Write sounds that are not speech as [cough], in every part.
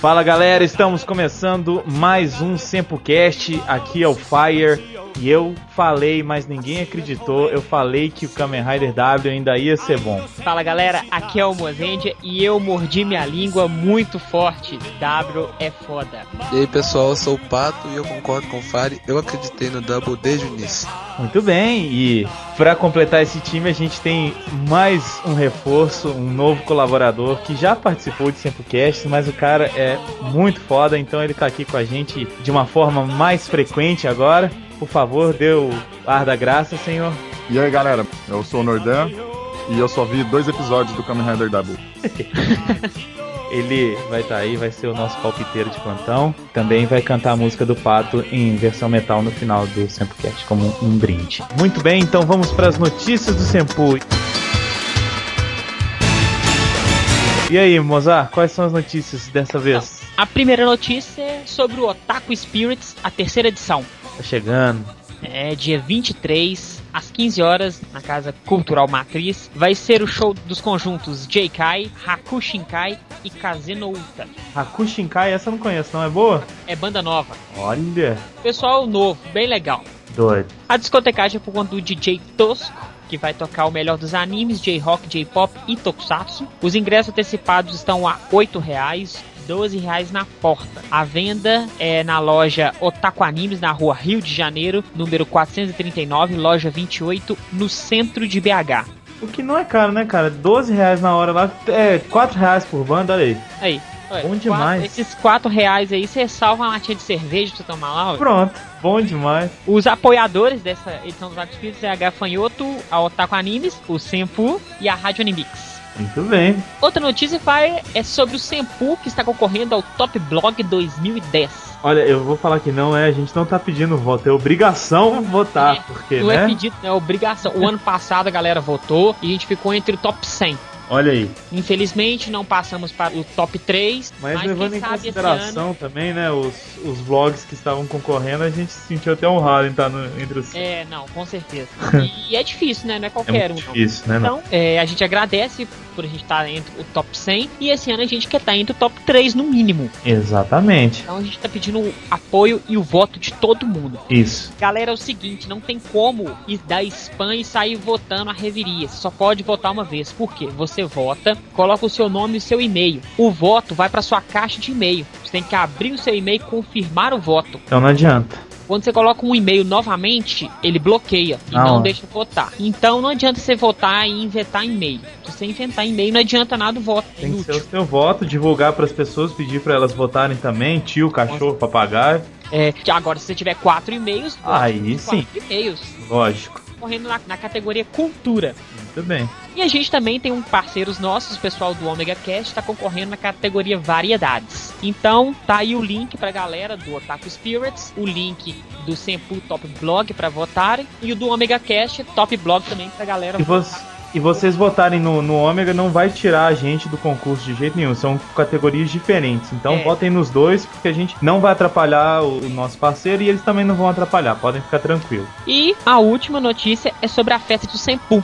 Fala galera, estamos começando mais um SempoCast. Aqui é o Fire. E eu falei, mas ninguém acreditou. Eu falei que o Kamen Rider W ainda ia ser bom. Fala galera, aqui é o Mozendia e eu mordi minha língua muito forte. W é foda. E aí pessoal, eu sou o Pato e eu concordo com o Fire. Eu acreditei no Double desde o início. Muito bem, e para completar esse time a gente tem mais um reforço, um novo colaborador que já participou de SempoCast, mas o cara é muito foda, então ele tá aqui com a gente de uma forma mais frequente agora. Por favor, dê o ar da graça, senhor. E aí galera, eu sou o Nordan e eu só vi dois episódios do Kamen Rider Double. [laughs] Ele vai estar tá aí, vai ser o nosso palpiteiro de plantão. Também vai cantar a música do Pato em versão metal no final do Sempocast, como um brinde. Muito bem, então vamos para as notícias do Sempu. E aí, Mozart, quais são as notícias dessa vez? A primeira notícia é sobre o Otaku Spirits, a terceira edição. Tá chegando. É dia 23, às 15 horas, na Casa Cultural Matriz, vai ser o show dos conjuntos J-Kai, Hakushinkai e Kazenouta. Hakushinkai, essa eu não conheço, não é boa? É banda nova. Olha. Pessoal novo, bem legal. Doido. A discotecagem é por conta do DJ Tosco, que vai tocar o melhor dos animes, J-Rock, J-Pop e Tokusatsu. Os ingressos antecipados estão a R$ 8,00. 12 reais na porta. A venda é na loja Otaku Animes, na rua Rio de Janeiro, número 439, loja 28, no centro de BH. O que não é caro, né, cara? 12 reais na hora lá, é 4 reais por banda, olha aí. Aí. Olha, bom demais. Quatro, esses 4 reais aí, você salva uma latinha de cerveja pra você tomar lá. Olha. Pronto, bom demais. Os apoiadores dessa edição dos Espíritos é a Gafanhoto, a Otaku Animes, o Senpu e a Rádio Animix. Muito bem. Outra notícia, Fire, é sobre o Senpu que está concorrendo ao Top Blog 2010. Olha, eu vou falar que não é, a gente não tá pedindo voto, é obrigação votar, É, porque, Não né? é pedido, é obrigação. O ano passado a galera votou e a gente ficou entre o top 100. Olha aí. Infelizmente não passamos para o top 3, Mas, mas, levando em consideração ano... também, né, os, os vlogs que estavam concorrendo, a gente se sentiu até honrado em estar no- entre os. É, não, com certeza. [laughs] E, é difícil, né? Não é É qualquer muito um. difícil, né? Então, é, a gente agradece por a gente estar entre o top 100 e esse ano a gente quer estar entre o top 3 no mínimo. Exatamente. Então a gente tá pedindo o apoio e o voto de todo mundo. Isso. Galera, é o seguinte, não tem como ir dar spam e sair votando a reveria. Você só pode votar uma vez. Por quê? Você vota, coloca o seu nome e o seu e-mail. O voto vai para sua caixa de e-mail. Você tem que abrir o seu e-mail e confirmar o voto. Então não adianta. Quando você coloca um e-mail novamente, ele bloqueia e Ah, não deixa votar. Então não adianta você votar e inventar e-mail. Se você inventar e-mail, não adianta nada o voto. Tem que ser inútil. o seu voto, divulgar para as pessoas, pedir para elas votarem também, tio, cachorro, papagaio. É, que agora, se você tiver quatro e-mails, Aí nos sim. quatro e-mails. Lógico. Correndo na, na categoria cultura. Muito bem. E a gente também tem um parceiros nossos, o pessoal do Omega Cast, está concorrendo na categoria variedades. Então, tá aí o link pra galera do Otaku Spirits, o link do Senpu Top Blog pra votarem e o do Omega Cast Top Blog também pra galera E, vo- e vocês votarem no, no Ômega não vai tirar a gente do concurso de jeito nenhum. São categorias diferentes. Então É. votem nos dois, porque a gente não vai atrapalhar o, o nosso parceiro e eles também não vão atrapalhar. Podem ficar tranquilos. E a última notícia é sobre a festa do Senpu.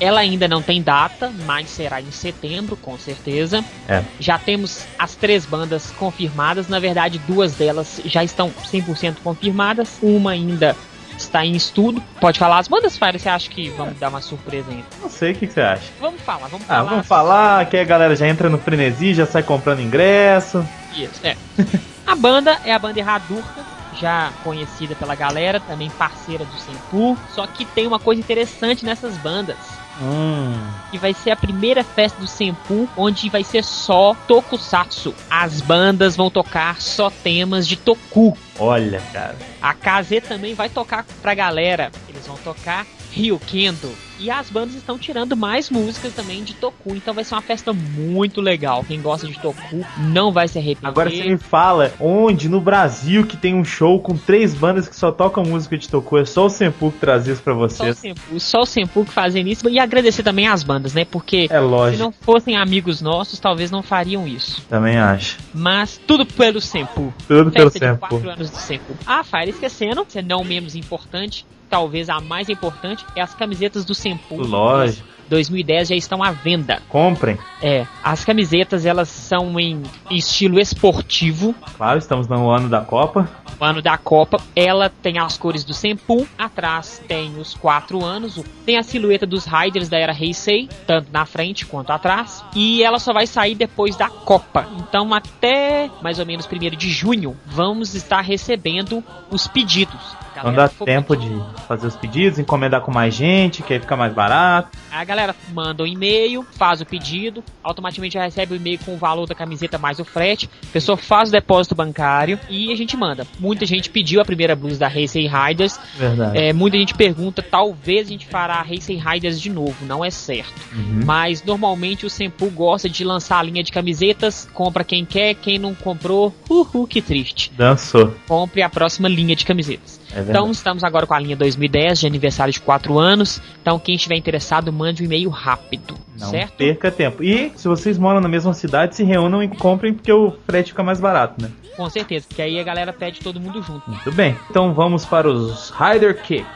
Ela ainda não tem data, mas será em setembro, com certeza. É. Já temos as três bandas confirmadas. Na verdade, duas delas já estão 100% confirmadas. Uma ainda está em estudo. Pode falar as bandas, Fire? Você acha que vamos dar uma surpresa ainda? Não sei o que, que você acha. Vamos falar, vamos Ah, falar. vamos falar que a galera já entra no frenesi, já sai comprando ingresso. Isso, é. [laughs] a banda é a banda Erradurca, já conhecida pela galera, também parceira do Senpu. Só que tem uma coisa interessante nessas bandas. Hum. que vai ser a primeira festa do Senpu, onde vai ser só Tokusatsu. As bandas vão tocar só temas de Toku. Olha, cara. A KZ também vai tocar pra galera. Eles vão tocar Ryukendo. E as bandas estão tirando mais músicas também de Toku. Então vai ser uma festa muito legal. Quem gosta de Toku não vai se arrepender. Agora você me fala onde no Brasil que tem um show com três bandas que só tocam música de Toku. É só o Senpu que traz isso pra Só o vocês. Senpu, só o Senpu que fazem isso. E agradecer também às bandas, né? Porque É se lógico. não fossem amigos nossos, talvez não fariam isso. Também acho. Mas tudo pelo Senpu. Tudo pelo Festa de Senpu. 4 anos do Senpu. Ah, Fire, esquecendo, se não menos importante, talvez a mais importante, é as camisetas do Senpu. Lógico. 2010 já estão à venda. Comprem. É, as camisetas elas são em estilo esportivo. Claro, estamos no ano da Copa. O ano da Copa, ela tem as cores do Senpu, atrás tem os quatro anos, tem a silhueta dos Riders da era Heisei, tanto na frente quanto atrás, e ela só vai sair depois da Copa. Então até mais ou menos 1 de junho vamos estar recebendo os pedidos. Não dá tempo de fazer os pedidos, encomendar com mais gente, que aí fica mais barato. A galera manda um e-mail, faz o pedido, automaticamente já recebe o e-mail com o valor da camiseta mais o frete. A pessoa faz o depósito bancário e a gente manda. Muita gente pediu a primeira blusa da Racing Riders. Verdade. É, muita gente pergunta, talvez a gente fará a Racing Riders de novo, não é certo. Uhum. Mas normalmente o Sempu gosta de lançar a linha de camisetas, compra quem quer, quem não comprou, uhul, que triste. Dançou. Compre a próxima linha de camisetas. É. Então estamos agora com a linha 2010 de aniversário de 4 anos. Então quem estiver interessado, mande um e-mail rápido, Não certo? perca tempo. E se vocês moram na mesma cidade, se reúnam e comprem porque o frete fica mais barato, né? Com certeza, porque aí a galera pede todo mundo junto. Muito bem. Então vamos para os Rider Kicks.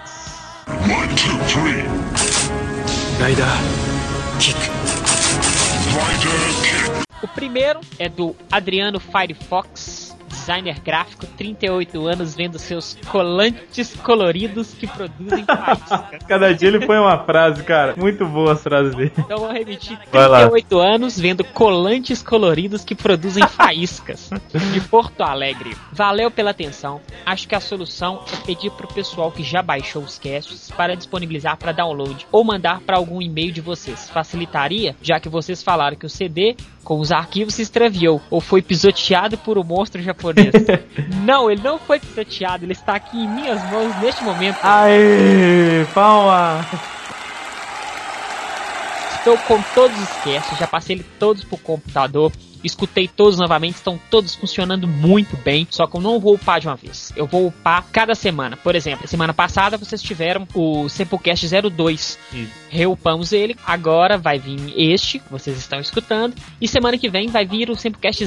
One, two, three. Rider Kick. Rider kick. O primeiro é do Adriano Firefox, designer gráfico, 38 anos, vendo seus colantes coloridos que produzem faíscas. [laughs] Cada dia ele põe uma frase, cara. Muito boa as frases dele. Então vou repetir, Vai lá. 38 anos, vendo colantes coloridos que produzem faíscas. de Porto Alegre. Valeu pela atenção. Acho que a solução é pedir pro pessoal que já baixou os casts para disponibilizar para download ou mandar para algum e-mail de vocês. Facilitaria, já que vocês falaram que o CD com os arquivos se extraviou ou foi pisoteado por um monstro japonês. [laughs] não, ele não foi pisoteado, ele está aqui em minhas mãos neste momento. Aê, palma. Estou com todos os casts, já passei ele todos pro computador. Escutei todos novamente, estão todos funcionando muito bem. Só que eu não vou upar de uma vez. Eu vou upar cada semana. Por exemplo, semana passada vocês tiveram o Samplecast 02. Isso. Reupamos ele. Agora vai vir este, que vocês estão escutando. E semana que vem vai vir o Samplecast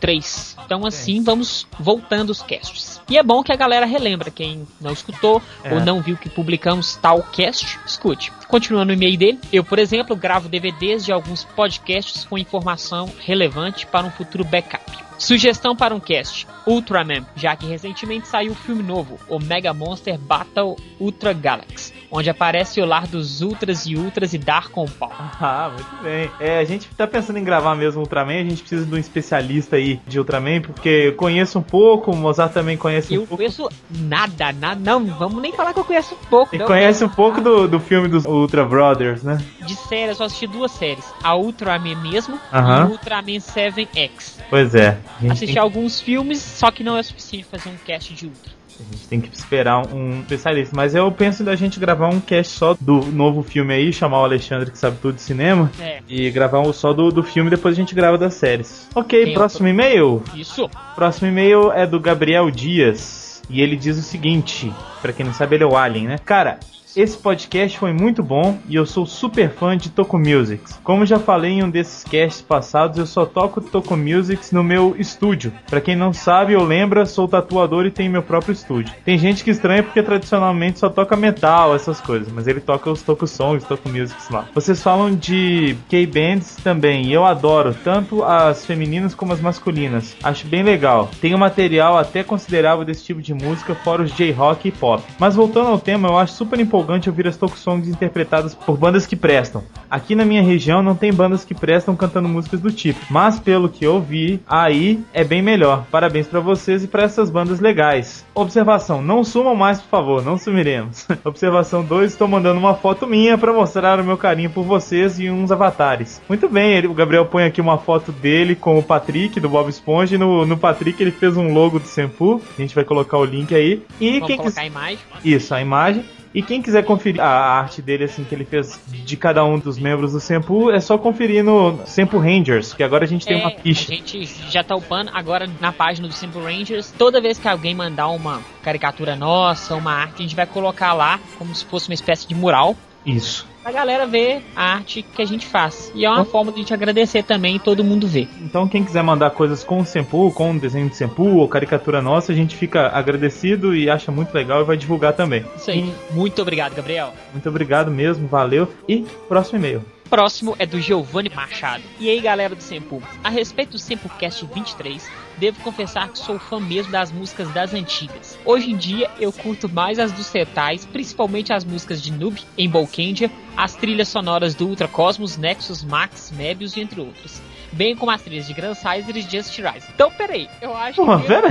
03. Então assim vamos voltando os casts. E é bom que a galera relembra. Quem não escutou É. ou não viu que publicamos tal cast, escute. Continuando o e-mail dele, eu, por exemplo, gravo DVDs de alguns podcasts com informação relevante para um futuro backup. Sugestão para um cast: Ultraman, já que recentemente saiu o filme novo, o Mega Monster Battle Ultra Galaxy, onde aparece o lar dos Ultras e Ultras e Dar com pau. Ah, muito bem. É, a gente tá pensando em gravar mesmo Ultraman, a gente precisa de um especialista aí de Ultraman, porque eu conheço um pouco, o Mozart também conhece Eu um pouco. conheço nada, nada, não, vamos nem falar que eu conheço pouco. E não. conhece um pouco do, do filme dos Ultra Brothers, né? De série, eu só assisti duas séries: a Ultraman mesmo Aham. e o Ultraman 7X. Pois é. Assisti tem, alguns filmes, só que não é suficiente fazer um cast de Ultra. A gente tem que esperar um especialista. Mas eu penso da gente gravar um cast só do novo filme aí, chamar o Alexandre que sabe tudo de cinema. É, E gravar um só do, do filme, depois a gente grava das séries. Ok, Tem próximo e-mail. isso. Próximo e-mail é do Gabriel Dias. E ele diz o seguinte: pra quem não sabe, ele é o Alien, né? Cara, esse podcast foi muito bom e eu sou super fã de Toco Musics. Como já falei em um desses casts passados, eu só toco Toco Musics no meu estúdio. Pra quem não sabe ou lembra, sou tatuador e tenho meu próprio estúdio. Tem gente que estranha porque tradicionalmente só toca metal, essas coisas, mas ele toca os Toco Songs, Toco Musics lá. Vocês falam de K-Bands também, e eu adoro, tanto as femininas como as masculinas. Acho bem legal. Tem um material até considerável desse tipo de música, fora os J-Rock e Pop. Mas voltando ao tema, eu acho super empolgante ouvir as Toku Songs interpretadas por bandas que prestam. Aqui na minha região não tem bandas que prestam cantando músicas do tipo, mas pelo que eu vi, aí é bem melhor. Parabéns pra vocês e pra essas bandas legais. Observação, não sumam mais, por favor, não sumiremos. [laughs] Observação 2, estou mandando uma foto minha pra mostrar o meu carinho por vocês e uns avatares. Muito bem, o Gabriel põe aqui uma foto dele com o Patrick do Bob Esponja e no, no Patrick ele fez um logo do Senpu. A gente vai colocar o link aí. E Vamos quem colocar a imagem. isso, a imagem. E quem quiser conferir a arte dele, assim, que ele fez de cada um dos membros do Sempu, é só conferir no Sempu Rangers, que agora a gente tem É, uma ficha. A gente já tá upando agora na página do Simple Rangers. Toda vez que alguém mandar uma caricatura nossa, uma arte, a gente vai colocar lá como se fosse uma espécie de mural. Isso. Pra galera ver a arte que a gente faz. E é uma forma de a gente agradecer também e todo mundo ver. Então, quem quiser mandar coisas com o Sempu, com o desenho de Sempu ou caricatura nossa, a gente fica agradecido e acha muito legal e vai divulgar também. Isso aí. Muito obrigado, Gabriel. Muito obrigado mesmo, valeu. E próximo e-mail. Próximo é do Giovanni Machado. E aí, galera do Sempo, a respeito do Sempocast 23, devo confessar que sou fã mesmo das músicas das antigas. Hoje em dia, eu curto mais as dos setais, principalmente as músicas de Noob, em Bolkendia, as trilhas sonoras do Ultra Cosmos, Nexus, Max, Mebius, entre outros. Bem como as trilhas de Grand Sizer e Just Rise. Então, peraí, eu acho Pô, que pera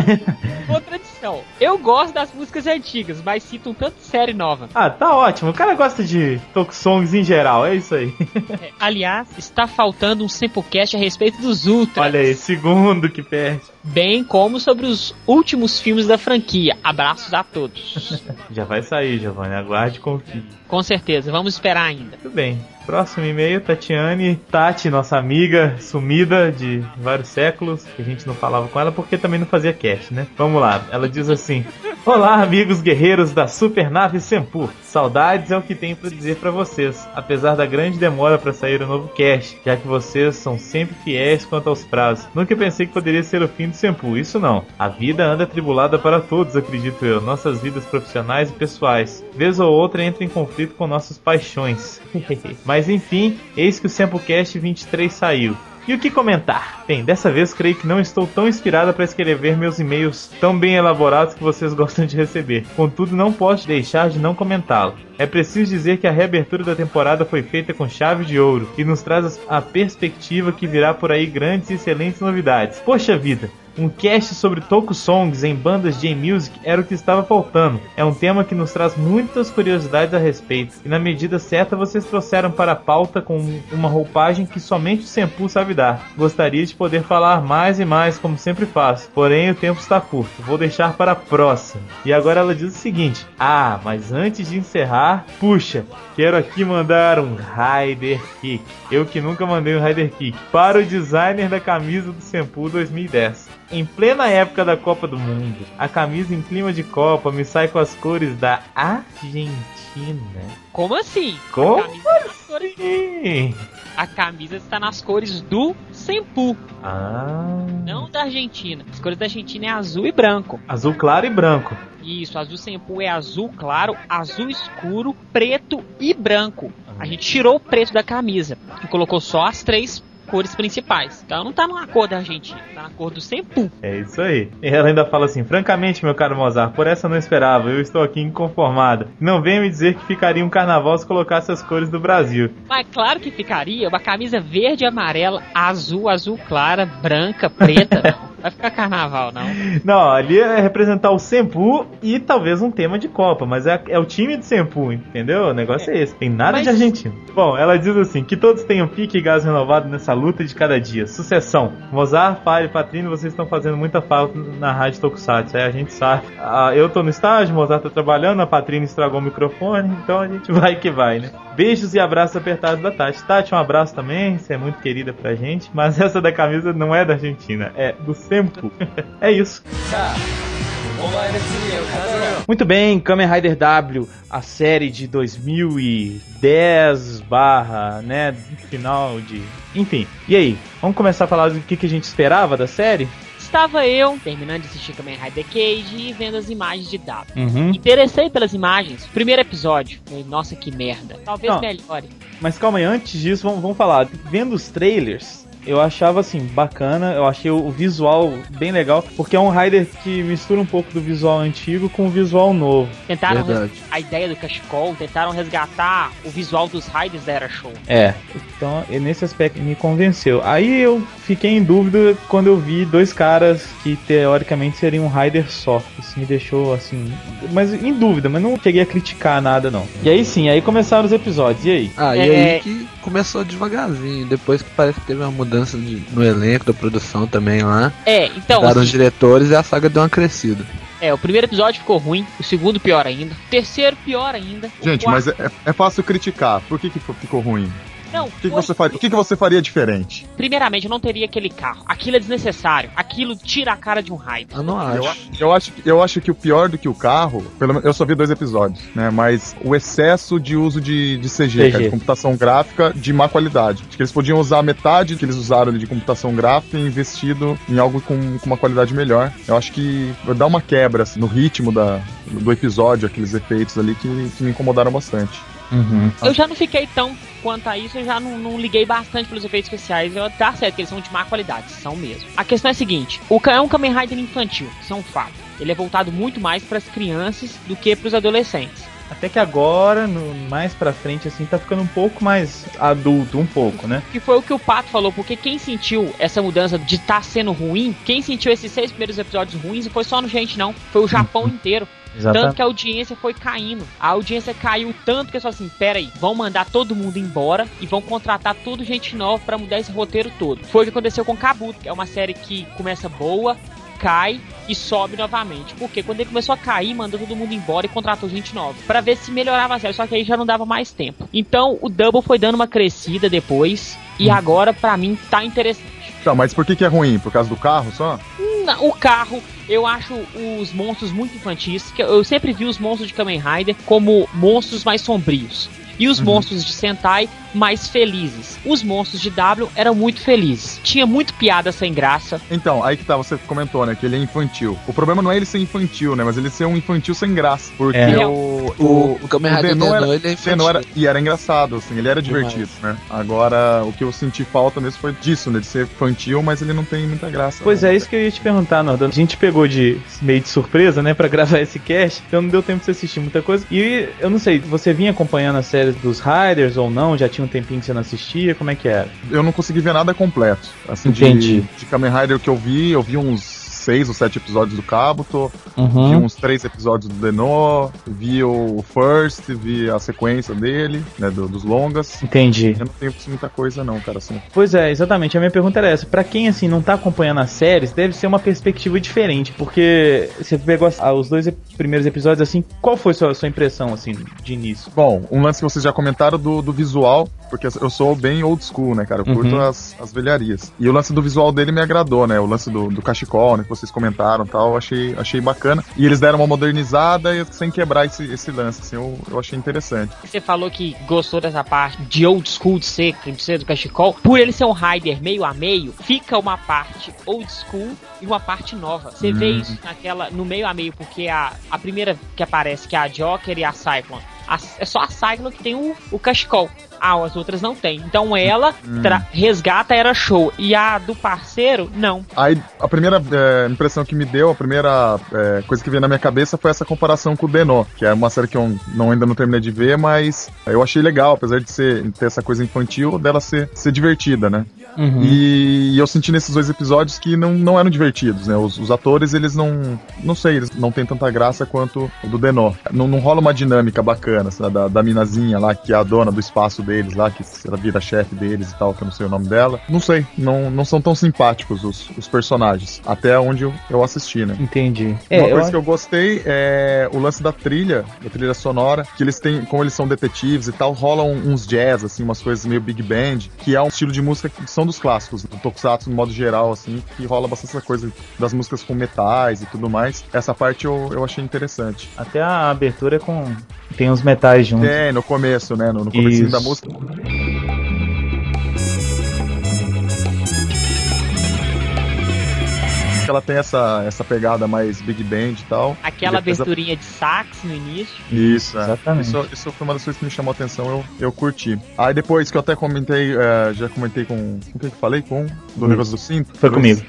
contradição. Eu gosto das músicas antigas, mas sinto um tanto de série nova. Ah, tá ótimo. O cara gosta de Tokusongs em geral, é isso aí. É, aliás, está faltando um Sempocast a respeito dos Ultras. Olha aí, segundo que perde. Bem como sobre os últimos filmes da franquia. Abraços a todos. [laughs] Já vai sair, Giovanni. Aguarde e confie. Com certeza, vamos esperar ainda. Tudo bem. Próximo e-mail, Tatiane. Tati, nossa amiga sumida de vários séculos, que a gente não falava com ela porque também não fazia cast, né? Vamos lá. Ela diz assim: Olá, amigos guerreiros da Supernave Sempu. Saudades é o que tenho para dizer para vocês, apesar da grande demora para sair o novo cast, já que vocês são sempre fiéis quanto aos prazos. Nunca pensei que poderia ser o fim do Sempu, isso não. A vida anda atribulada para todos, acredito eu, nossas vidas profissionais e pessoais. Vez ou outra entra em conflito com nossas paixões. [laughs] Mas enfim, eis que o Samplecast 23 saiu. E o que comentar? Bem, dessa vez creio que não estou tão inspirada para escrever meus e-mails tão bem elaborados que vocês [laughs] gostam de receber. Contudo, não posso deixar de não comentá-lo. É preciso dizer que a reabertura da temporada foi feita com chave de ouro e nos traz a perspectiva que virá por aí grandes e excelentes novidades. Poxa vida, um cast sobre Tokusongs em bandas J-Music era o que estava faltando. É um tema que nos traz muitas curiosidades a respeito. E na medida certa vocês trouxeram para a pauta com uma roupagem que somente o Senpu sabe dar. Gostaria de poder falar mais e mais, como sempre faço. Porém, o tempo está curto. Vou deixar para a próxima. E agora ela diz o seguinte: Ah, mas antes de encerrar, puxa, quero aqui mandar um Rider Kick. Eu que nunca mandei um Rider Kick. Para o designer da camisa do Senpu 2010. Em plena época da Copa do Mundo, a camisa em clima de Copa me sai com as cores da Argentina. Como assim? Como A camisa, está nas cores- Sim. a camisa está nas cores do Sempu, Ah. não da Argentina. As cores da Argentina é azul e branco. Azul claro e branco. Isso, azul Sempu é azul claro, azul escuro, preto e branco. A gente tirou o preto da camisa e colocou só as três cores principais. Então não tá na cor da Argentina, tá na cor do Sempu. É isso aí. E ela ainda fala assim: francamente, meu caro Mozart, por essa eu não esperava. Eu estou aqui inconformada. Não venha me dizer que ficaria um carnaval se colocasse as cores do Brasil. Mas claro que ficaria uma camisa verde, amarela, azul, azul clara, branca, preta. Não, [laughs] vai ficar carnaval, não. Não, ali é representar o Sempu e talvez um tema de Copa, mas é, é o time do Sempu, entendeu? O negócio é, esse. Tem nada Mas- de Argentina. Bom, ela diz assim: que todos tenham pique e gás renovado nessa luta de cada dia. Sucessão. Mozart, Fire, Patrino, vocês estão fazendo muita falta na rádio Tokusatsu, é, a gente sabe. Ah, eu tô no estágio, Mozart tá trabalhando, a Patrina estragou o microfone, então a gente [laughs] vai que vai, né? Beijos e abraços apertados da Tati. Tati, um abraço também, você é muito querida pra gente, mas [laughs] essa da camisa não é da Argentina, é do Sempu. [laughs] é isso. Muito bem, Kamen Rider W, a série de 2010 barra, né, final de... Enfim, e aí? Vamos começar a falar do que, que a gente esperava da série? Estava eu terminando de assistir Kamen Rider Cage e vendo as imagens de W. Uhum. Interessei pelas imagens. Primeiro episódio. Falei, nossa, que merda. Talvez Não. melhore. Mas calma aí, antes disso, vamos, vamos falar. Vendo os trailers, eu achava assim, bacana, eu achei o visual bem legal, porque é um Rider que mistura um pouco do visual antigo com o visual novo. Tentaram Verdade. a ideia do cachecol, tentaram resgatar o visual dos Riders da Era Show. É. Então, e nesse aspecto me convenceu. Aí eu fiquei em dúvida quando eu vi dois caras que teoricamente seriam um Rider só. Isso me deixou assim, mas em dúvida, mas não cheguei a criticar nada não. E aí sim, aí começaram os episódios. E aí? Ah, e É. aí que começou devagarzinho. Depois que parece que teve uma mudança de- no elenco da produção também lá. É, então, Daram os assim, diretores e a saga deu uma crescida. é, o primeiro episódio ficou ruim, o segundo pior ainda, o terceiro pior ainda. Gente, quarto- mas é, é fácil criticar. Por que, que ficou ruim? Não, O que, que você faria, o que, que você faria diferente? Primeiramente, eu não teria aquele carro. Aquilo é desnecessário. Aquilo tira a cara de um Rider. Eu não Eu, acho. eu acho, que- eu acho que o pior do que o carro, pelo menos eu só vi dois episódios, né? Mas o excesso de uso de, de CG, CG. cara, de computação gráfica de má qualidade. Acho que eles podiam usar metade que eles usaram ali de computação gráfica e investido em algo com, com uma qualidade melhor. Eu acho que vai dar uma quebra assim, no ritmo da, do episódio, aqueles efeitos ali que, que me incomodaram bastante. Uhum. Eu já não fiquei tão quanto a isso, eu já não, não liguei bastante pelos efeitos especiais. Eu, tá certo que eles são de má qualidade, são mesmo. A questão é a seguinte: o é um Kamen Rider infantil, isso é um fato. Ele é voltado muito mais para as crianças do que para os adolescentes. Até que agora, no, mais pra frente, assim, tá ficando um pouco mais adulto, um pouco, né? Que foi o que o Pato falou, porque quem sentiu essa mudança de estar sendo ruim, quem sentiu esses seis primeiros episódios ruins, não foi só no gente, não. Foi o Japão [laughs] inteiro. Tanto que a audiência foi caindo. A audiência caiu tanto que é só assim, pera aí, vão mandar todo mundo embora e vão contratar tudo gente nova pra mudar esse roteiro todo. Foi o que aconteceu com Kabuto, que é uma série que começa boa, cai e sobe novamente. Porque quando ele começou a cair, mandou todo mundo embora e contratou gente nova. Pra ver se melhorava a série, só que aí já não dava mais tempo. Então o Double foi dando uma crescida depois e agora pra mim tá interessante. Então, mas por que, que é ruim? Por causa do carro só? Não, O carro, eu acho os monstros muito infantis. que Eu sempre vi os monstros de Kamen Rider como monstros mais sombrios. E os monstros de Sentai mais felizes. Os monstros de W eram muito felizes. Tinha muito piada sem graça. Então, aí que tá, você comentou, né, que ele é infantil. O problema não é ele ser infantil, né, mas ele ser um infantil sem graça. Porque É. o, O, o Kamen Rider Denon Denon, era- ele é infantil. Denon era, e era engraçado, assim, ele era Demais. divertido, né? Agora, o que eu senti falta mesmo foi disso, né, de ser infantil, mas ele não tem muita graça. Pois né? é, isso que eu ia te perguntar, Nordano. A gente pegou de meio de surpresa, né, pra [laughs] gravar esse cast, então não deu tempo de você assistir muita coisa. E eu não sei, você vinha acompanhando as séries dos Riders ou não? Já tinha um tempinho que você não assistia? Como é que era? Eu não consegui ver nada completo. Assim, Entendi. de, de Kamen Rider que eu vi, eu vi uns seis ou sete episódios do Kabuto, vi Uhum. uns três episódios do Deno, vi o First, vi a sequência dele, né, do- dos longas. Entendi. Eu não tenho muita coisa não, cara, assim. Pois é, exatamente. A minha pergunta era essa. Pra quem, assim, não tá acompanhando as séries, deve ser uma perspectiva diferente. Porque você pegou os dois primeiros episódios, assim, qual foi a sua, sua impressão, assim, de início? Bom, um lance que vocês já comentaram do, do visual, porque eu sou bem old school, né, cara? Eu curto Uhum. as, as velharias. E o lance do visual dele me agradou, né? O lance do, do cachecol, né, vocês comentaram tal, achei, achei bacana. E eles deram uma modernizada e sem quebrar esse, esse lance, assim, eu, eu achei interessante. Você falou que gostou dessa parte de old school de ser, ser do cachecol. Por ele ser um Rider meio a meio, fica uma parte old school e uma parte nova. Você vê isso naquela, no meio a meio, porque a, a primeira que aparece, que é a Joker e a Cyclone, a- é só a Cyclone que tem o, o cachecol. Ah, as outras não tem. Então ela tra- resgata era show. E a do parceiro, não. Aí, a primeira é, impressão que me deu, a primeira é, coisa que veio na minha cabeça foi essa comparação com o Denó, que é uma série que eu não, ainda não terminei de ver, mas eu achei legal, apesar de ser, ter essa coisa infantil, dela ser, ser divertida, né? E eu senti nesses dois episódios que não, não eram divertidos, né? Os, os atores, eles não. Não sei, eles não têm tanta graça quanto o do Denó. Não, não rola uma dinâmica bacana, sabe? Da, da minazinha lá, que é a dona do espaço deles lá, que ela vira chefe deles e tal, que eu não sei o nome dela. Não sei, não, não são tão simpáticos os, os personagens. Até onde eu, eu assisti, né? Entendi. Uma É, coisa eu- que eu gostei é o lance da trilha, da trilha sonora, que eles têm, como eles são detetives e tal, rolam uns jazz, assim, umas coisas meio big band, que é um estilo de música que são dos clássicos, do Tokusatsu no modo geral, assim, que rola bastante essa coisa das músicas com metais e tudo mais. Essa parte eu, eu achei interessante. Até a abertura é com. Tem uns metais juntos. É, no começo, né? No, no começo da música. Ela tem essa, essa pegada mais big band e tal. Aquela E aberturinha de sax no início. Isso, é. Exatamente. Isso, isso foi uma das coisas que me chamou a atenção, eu, eu curti. Aí depois que eu até comentei, é, já comentei com. Com quem que eu falei? Com? Do Hum. negócio do cinto? Foi comigo.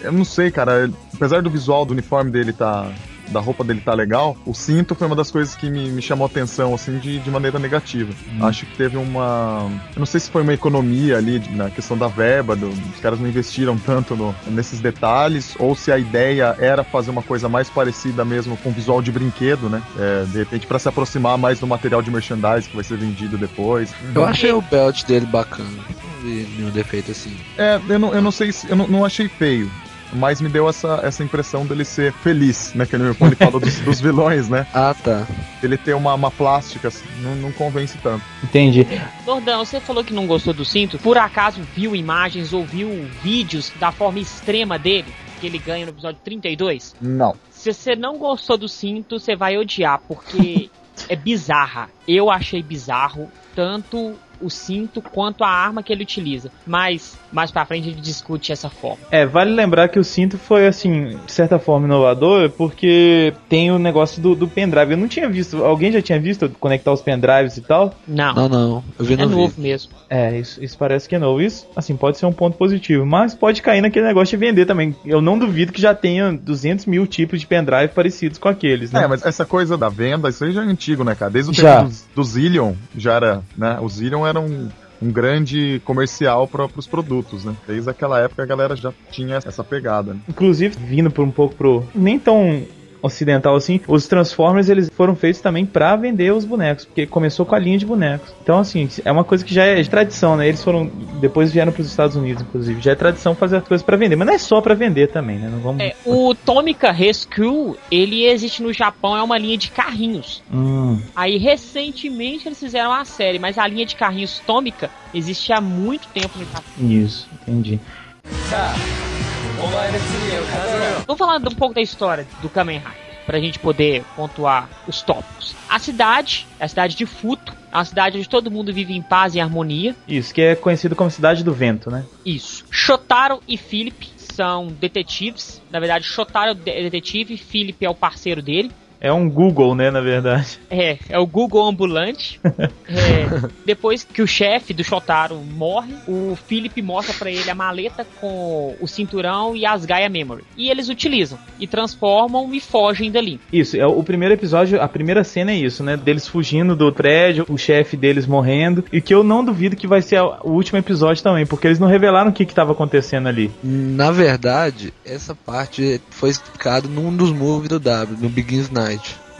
Eu não sei, cara. Apesar do visual do uniforme dele tá. Da roupa dele tá legal, o cinto foi uma das coisas que me, me chamou atenção, assim, de, de maneira negativa. Hum. Acho que teve uma. Eu não sei se foi uma economia ali na questão da verba, do- os caras não investiram tanto no- nesses detalhes, ou se a ideia era fazer uma coisa mais parecida mesmo com visual de brinquedo, né? É, de repente, pra se aproximar mais do material de merchandise que vai ser vendido depois. Eu achei o belt dele bacana. Não vi nenhum defeito assim. É, eu não, eu não sei se. Eu não, não achei feio. Mas me deu essa, essa impressão dele ser feliz, né? Que ele, quando ele fala dos, [laughs] dos vilões, né? Ah, tá. Ele ter uma, uma plástica, assim, não, não convence tanto. Entendi. Nordão, você falou que não gostou do cinto. Por acaso viu imagens ou viu vídeos da forma extrema dele? Que ele ganha no episódio 32? Não. Se você não gostou do cinto, você vai odiar, porque [laughs] é bizarra. Eu achei bizarro tanto o cinto quanto a arma que ele utiliza. Mas mais pra frente a gente discute essa forma. É, vale lembrar que o cinto foi, assim, de certa forma inovador, porque tem o negócio do, do pendrive. Eu não tinha visto, alguém já tinha visto conectar os pendrives e tal? Não, Não, não. Eu vi é no novo vídeo. mesmo. É, isso, isso parece que é novo. Isso, assim, pode ser um ponto positivo, mas pode cair naquele negócio de vender também. Eu não duvido que já tenha 200 mil tipos de pendrive parecidos com aqueles, né? É, mas essa coisa da venda, isso aí já é antigo, né, cara? Desde o Já. tempo dos, do Zillion, já era, né? O Zillion era um, um grande comercial para os produtos, né? Desde aquela época a galera já tinha essa pegada. Né? Inclusive, vindo por um pouco pro. Nem tão ocidental assim, os Transformers eles foram feitos também pra vender os bonecos, porque começou com a linha de bonecos. Então, assim, é uma coisa que já é de tradição, né? Eles foram. Depois vieram pros Estados Unidos, inclusive. Já é tradição fazer as coisas pra vender, mas não é só pra vender também, né? Não vamos. É, o Tomica Rescue, ele existe no Japão, é uma linha de carrinhos. Hum, Aí recentemente eles fizeram a série, mas a linha de carrinhos Tomica existe há muito tempo no Japão. isso, entendi. Vamos falar um pouco da história do Kamen Rider. Pra gente poder pontuar os tópicos. A cidade, é a cidade de Futo, é uma cidade onde todo mundo vive em paz e harmonia. Isso, que é conhecido como Cidade do Vento, né? Isso. Shotaro e Philip são detetives. Na verdade, Shotaro é o de- detetive, Philip é o parceiro dele. É um Google, né, na verdade. É, é o Google ambulante. [laughs] É, depois que o chefe do Shotaro morre, o Philip mostra pra ele a maleta com o cinturão e as Gaia Memory. E eles utilizam e transformam e fogem dali. Isso, é o primeiro episódio, a primeira cena é isso, né? Deles fugindo do prédio, o chefe deles morrendo. E que eu não duvido que vai ser o último episódio também, porque eles não revelaram o que, que tava acontecendo ali. Na verdade, essa parte foi explicado num dos movies do W, no Begins Night.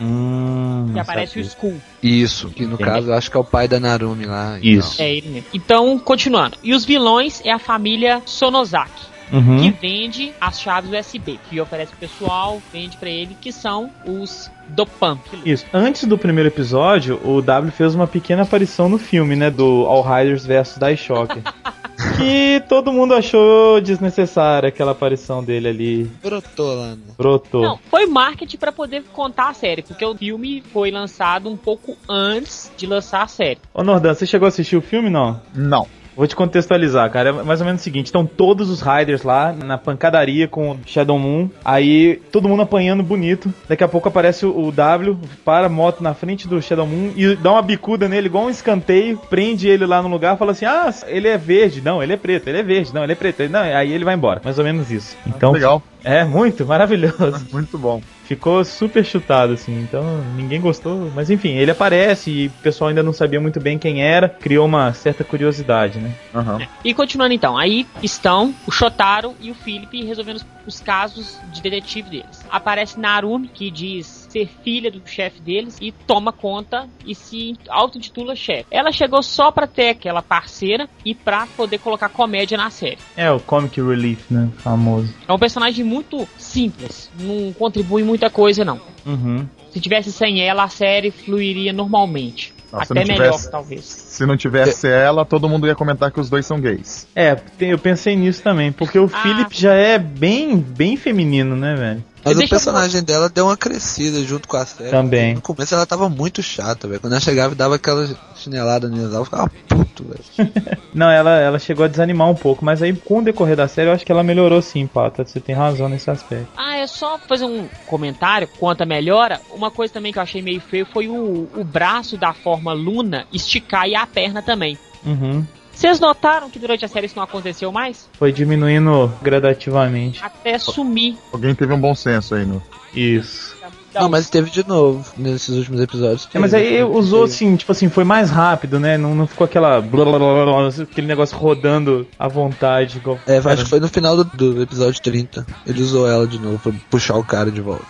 Hum, Que aparece o Skull. Isso, que no Entendi. caso eu acho que é o pai da Narumi lá. e Isso. É ele mesmo. Então, continuando. E os vilões é a família Sonozaki. Uhum. que vende as chaves USB, que oferece pro pessoal, vende pra ele, que são os Dopan. Isso. Antes do primeiro episódio, o W fez uma pequena aparição no filme, né? Do All Riders vs Daishocker. [laughs] que todo mundo achou desnecessária aquela aparição dele ali. Brotou lá, né? Brotou. Não, foi marketing pra poder contar a série, porque o filme foi lançado um pouco antes de lançar a série. Ô Nordan, você chegou a assistir o filme, não? Não. Vou te contextualizar, cara. É mais ou menos o seguinte: estão todos os Riders lá na pancadaria com o Shadow Moon. Aí todo mundo apanhando bonito. Daqui a pouco aparece o W, para a moto na frente do Shadow Moon e dá uma bicuda nele, igual um escanteio. Prende ele lá no lugar fala assim: Ah, ele é verde. Não, ele é preto. Ele é verde. Não, ele é preto. Não, aí ele vai embora. Mais ou menos isso. Então, Legal. É muito maravilhoso. [laughs] Muito bom. Ficou super chutado, assim, então ninguém gostou. Mas enfim, ele aparece e o pessoal ainda não sabia muito bem quem era, criou uma certa curiosidade, né? Aham. E continuando então, aí estão o Shotaro e o Philip resolvendo os, os casos de detetive deles. Aparece Narumi, que diz ser filha do chefe deles e toma conta e se auto-intitula chefe. Ela chegou só pra ter aquela parceira e pra poder colocar comédia na série. É o Comic Relief, né? Famoso. É um personagem muito simples, não contribui muita coisa não. Uhum. Se tivesse sem ela, a série fluiria normalmente. Se Até não melhor, tivesse- talvez. Se não tivesse ela, todo mundo ia comentar que os dois são gays. É, eu pensei nisso também, porque o Ah. Philip já é bem, bem feminino, né, velho? Mas Deixa o eu- personagem dela deu uma crescida junto com a série. Também. No começo ela tava muito chata, velho. Quando ela chegava e dava aquela chinelada neles, eu ficava puto, velho. [laughs] Não, ela, ela chegou a desanimar um pouco, mas aí com o decorrer da série eu acho que ela melhorou sim, Pata. Você tem razão nesse aspecto. Ah, é só fazer um comentário quanto a melhora. Uma coisa também que eu achei meio feio foi o, o braço da forma Luna esticar e a perna também. Uhum. Vocês notaram que durante a série isso não aconteceu mais? Foi diminuindo gradativamente. Até sumir. Alguém teve um bom senso aí no. Isso. Não, mas teve de novo nesses últimos episódios. É, mas aí usou assim, tipo assim, foi mais rápido, né? Não, não ficou aquela. blá, blá, blá, blá, aquele negócio rodando à vontade. Igual, É, acho que foi no final do, do episódio 30. Ele usou ela de novo pra puxar o cara de volta.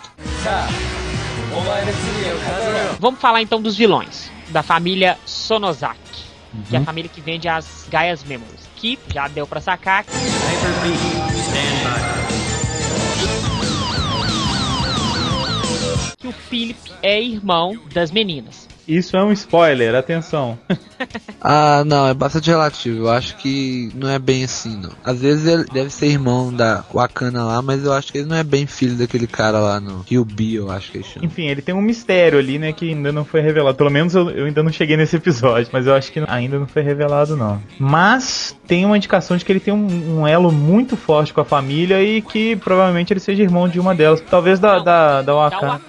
Vamos falar então dos vilões. Da família Sonozaki. Que é a família que vende as Gaias Memories. Que já deu pra sacar. Que o Philip é irmão das meninas. Isso é um spoiler, atenção. [laughs] Ah, não, é bastante relativo. Eu acho que não é bem assim, não. Às vezes ele deve ser irmão da Wakana lá, mas eu acho que ele não é bem filho daquele cara lá no Rio B, eu acho que ele chama. Enfim, ele tem um mistério ali, né, que ainda não foi revelado. Pelo menos eu, eu ainda não cheguei nesse episódio, mas eu acho que ainda não foi revelado, não. Mas tem uma indicação de que ele tem um, um elo muito forte com a família e que provavelmente ele seja irmão de uma delas. Talvez da, Não, da, da Da Wakana.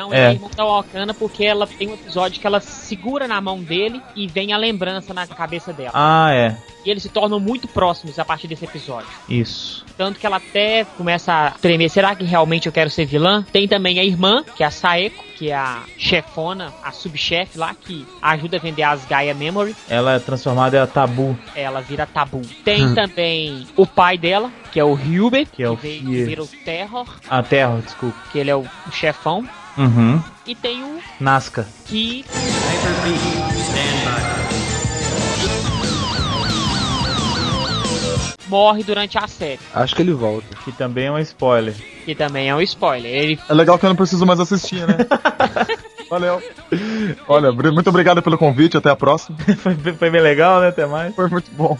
Não, É. é irmão da Wakana porque ela tem um episódio que ela segura na mão dele e vem a lembrança na cabeça dela. Ah, é. E eles se tornam muito próximos a partir desse episódio. Isso. Tanto que ela até começa a tremer. Será que realmente eu quero ser vilã? Tem também a irmã, que é a Saeko, que é a chefona, a subchefe lá, que ajuda a vender as Gaia Memory. Ela é transformada em a tabu. Ela vira tabu. Tem Hum. também o pai dela, que é o Hubert, Que é o veio, que vira o Terror, A Terra, desculpa. que ele é o chefão. Uhum. E tem o Nazca. que morre durante a série, Acho que ele volta. Que também é um spoiler. que também é um spoiler. Ele É legal que eu não preciso mais assistir, né? [laughs] Valeu. Olha, muito obrigado pelo convite, até a próxima. [laughs] foi, foi bem legal, né? Até mais. Foi muito bom.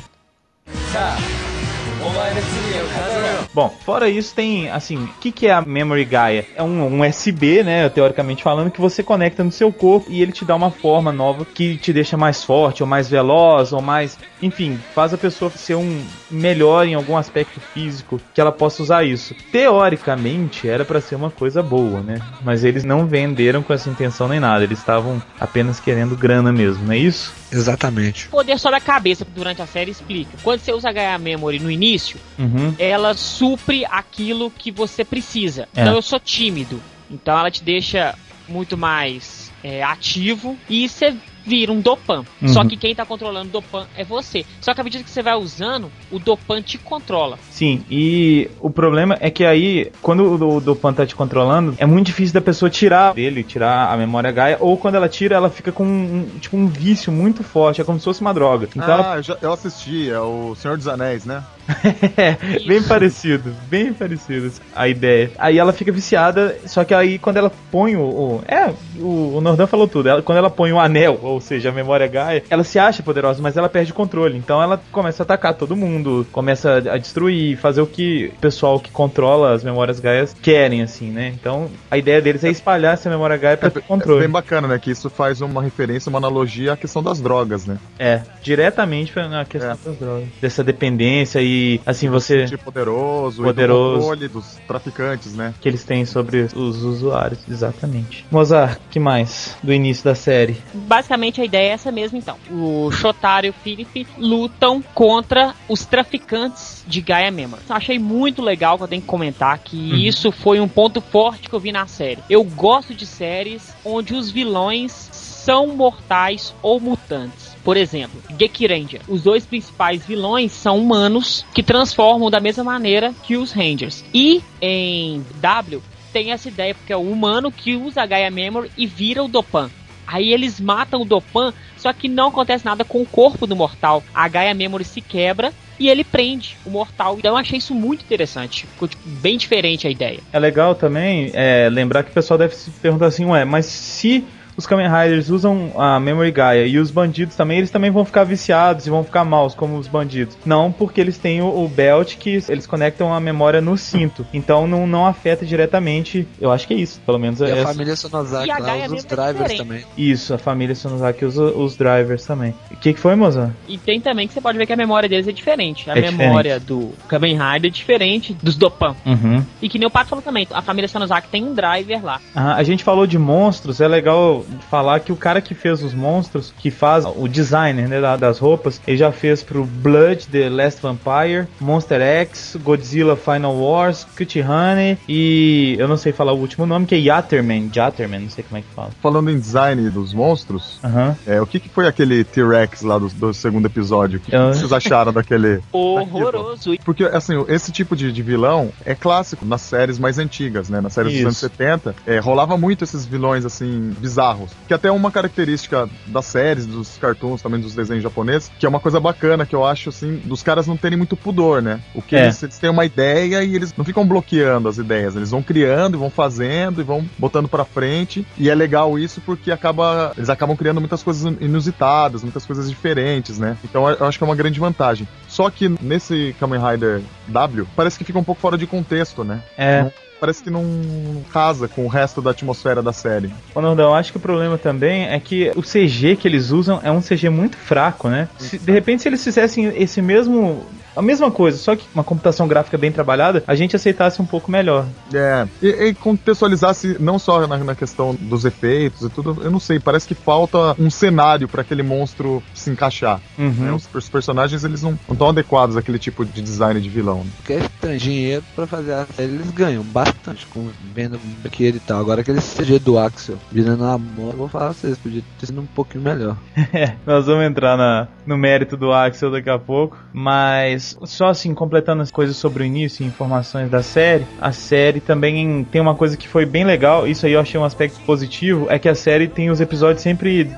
Bom, fora isso, tem, assim, o que, que é a Memory Gaia? É um, um USB, né, teoricamente falando, que você conecta no seu corpo e ele te dá uma forma nova que te deixa mais forte, ou mais veloz, ou mais. Enfim, faz a pessoa ser um melhor em algum aspecto físico que ela possa usar isso. Teoricamente, era pra ser uma coisa boa, né? Mas eles não venderam com essa intenção nem nada, eles estavam apenas querendo grana mesmo, não é isso? Exatamente. poder só da cabeça durante a série explica. Quando você usa a Gaia Memory no início, Uhum. ela supre aquilo que você precisa. É. Então eu sou tímido. Então ela te deixa muito mais é, ativo e você vira um Dopan. Uhum. Só que quem tá controlando o Dopan é você. Só que à medida que você vai usando, o Dopan te controla. Sim, e o problema é que aí, quando o, Dopan tá te controlando, é muito difícil da pessoa tirar dele, tirar a memória Gaia, ou quando ela tira, ela fica com um, tipo um vício muito forte, é como se fosse uma droga. Então ela ah, eu, já- eu assisti, é o Senhor dos Anéis, né? [laughs] é bem parecido, bem parecido a ideia. Aí ela fica viciada, só que aí quando ela põe o. o- é, o, o Nordan falou tudo. Ela- quando ela põe o anel, ou seja, a memória Gaia, ela se acha poderosa, mas ela perde o controle. Então ela começa a atacar todo mundo, começa a destruir, fazer o que o pessoal que controla as memórias Gaias querem, assim, né? Então a ideia deles é espalhar essa memória Gaia pra ter É controle. bem bacana, né? Que isso faz uma referência, uma analogia à questão das drogas, né? É, diretamente na questão É. das drogas. Dessa dependência e, assim, você. Poderoso, Poderoso. e do controle dos traficantes, né? que eles têm sobre os usuários, exatamente. Mozart, que mais do início da série? Basicamente a ideia é essa mesmo então. O Shotaro e o Philip lutam contra os traficantes de Gaia Memory. Achei muito legal que eu tenho que comentar que Uhum. isso foi um ponto forte que eu vi na série. Eu gosto de séries onde os vilões são mortais ou mutantes. Por exemplo, Geki Ranger. Os dois principais vilões são humanos que transformam da mesma maneira que os Rangers. E em W tem essa ideia porque é o humano que usa a Gaia Memory e vira o Dopan. Aí eles matam o Dopan, só que não acontece nada com o corpo do mortal. A Gaia Memory se quebra e ele prende o mortal. Então eu achei isso muito interessante. Ficou tipo, bem diferente a ideia. É legal também é, lembrar que o pessoal deve se perguntar assim, ué, mas se os Kamen Riders usam a Memory Gaia e os bandidos também, eles também vão ficar viciados e vão ficar maus como os bandidos. Não, porque eles têm o, o belt que eles conectam a memória no cinto. Então não, não afeta diretamente. Eu acho que é isso, pelo menos E é a essa- família Sonozaki lá usa os é drivers diferente. também. Isso, a família Sonozaki usa os drivers também. O que, que foi, Mozart? E tem também que você pode ver que a memória deles é diferente. A É memória do Kamen Rider é diferente dos Dopan. Uhum. E que nem o Pato falou também, a família Sanozaki tem um driver lá. Ah, a gente falou de monstros, é legal falar que o cara que fez os monstros, que faz o designer né, da- das roupas, ele já fez pro Blood, The Last Vampire, Monster X, Godzilla Final Wars, Cut Honey e eu não sei falar o último nome, que é Yatterman, Yatterman, não sei como é que fala. Falando em design dos monstros, é, o que, que foi aquele T-Rex lá do, do segundo episódio? O que, que vocês acharam daquele. [laughs] Horroroso. Porque, assim, esse tipo de, de vilão é clássico nas séries mais antigas, né? Nas séries Isso. dos anos 70, é, rolava muito esses vilões, assim, bizarros. Bizarros. Que até é uma característica das séries, dos cartoons, também dos desenhos japoneses, que é uma coisa bacana que eu acho, assim, dos caras não terem muito pudor, né? O que É. eles, eles têm uma ideia e eles não ficam bloqueando as ideias, eles vão criando e vão fazendo e vão botando pra frente. E é legal isso porque acaba, eles acabam criando muitas coisas inusitadas, muitas coisas diferentes, né? Então eu acho que é uma grande vantagem. Só que nesse Kamen Rider W, parece que fica um pouco fora de contexto, né? É. Parece que não casa com o resto da atmosfera da série. Ô Nordão, acho que o problema também é que o CG que eles usam é um CG muito fraco, né? Se- de repente, se eles fizessem esse mesmo. A mesma coisa, só que uma computação gráfica bem trabalhada, a gente aceitasse um pouco melhor. É, e, e contextualizasse não só na, na questão dos efeitos e tudo, eu não sei, parece que falta um cenário pra aquele monstro se encaixar. Uhum. né? Os, os personagens eles não estão adequados àquele tipo de design de vilão. né? Porque estranho, dinheiro pra fazer a série eles ganham bastante com venda brinquedo e tal. Agora aquele CG do Axel virando a moto, vou falar pra vocês, podia ter sido um pouquinho melhor. [laughs] É, nós vamos entrar na- no mérito do Axel daqui a pouco, mas só assim, completando as coisas sobre o início e informações da série, a série também tem uma coisa que foi bem legal, isso aí eu achei um aspecto positivo, é que a série tem os episódios sempre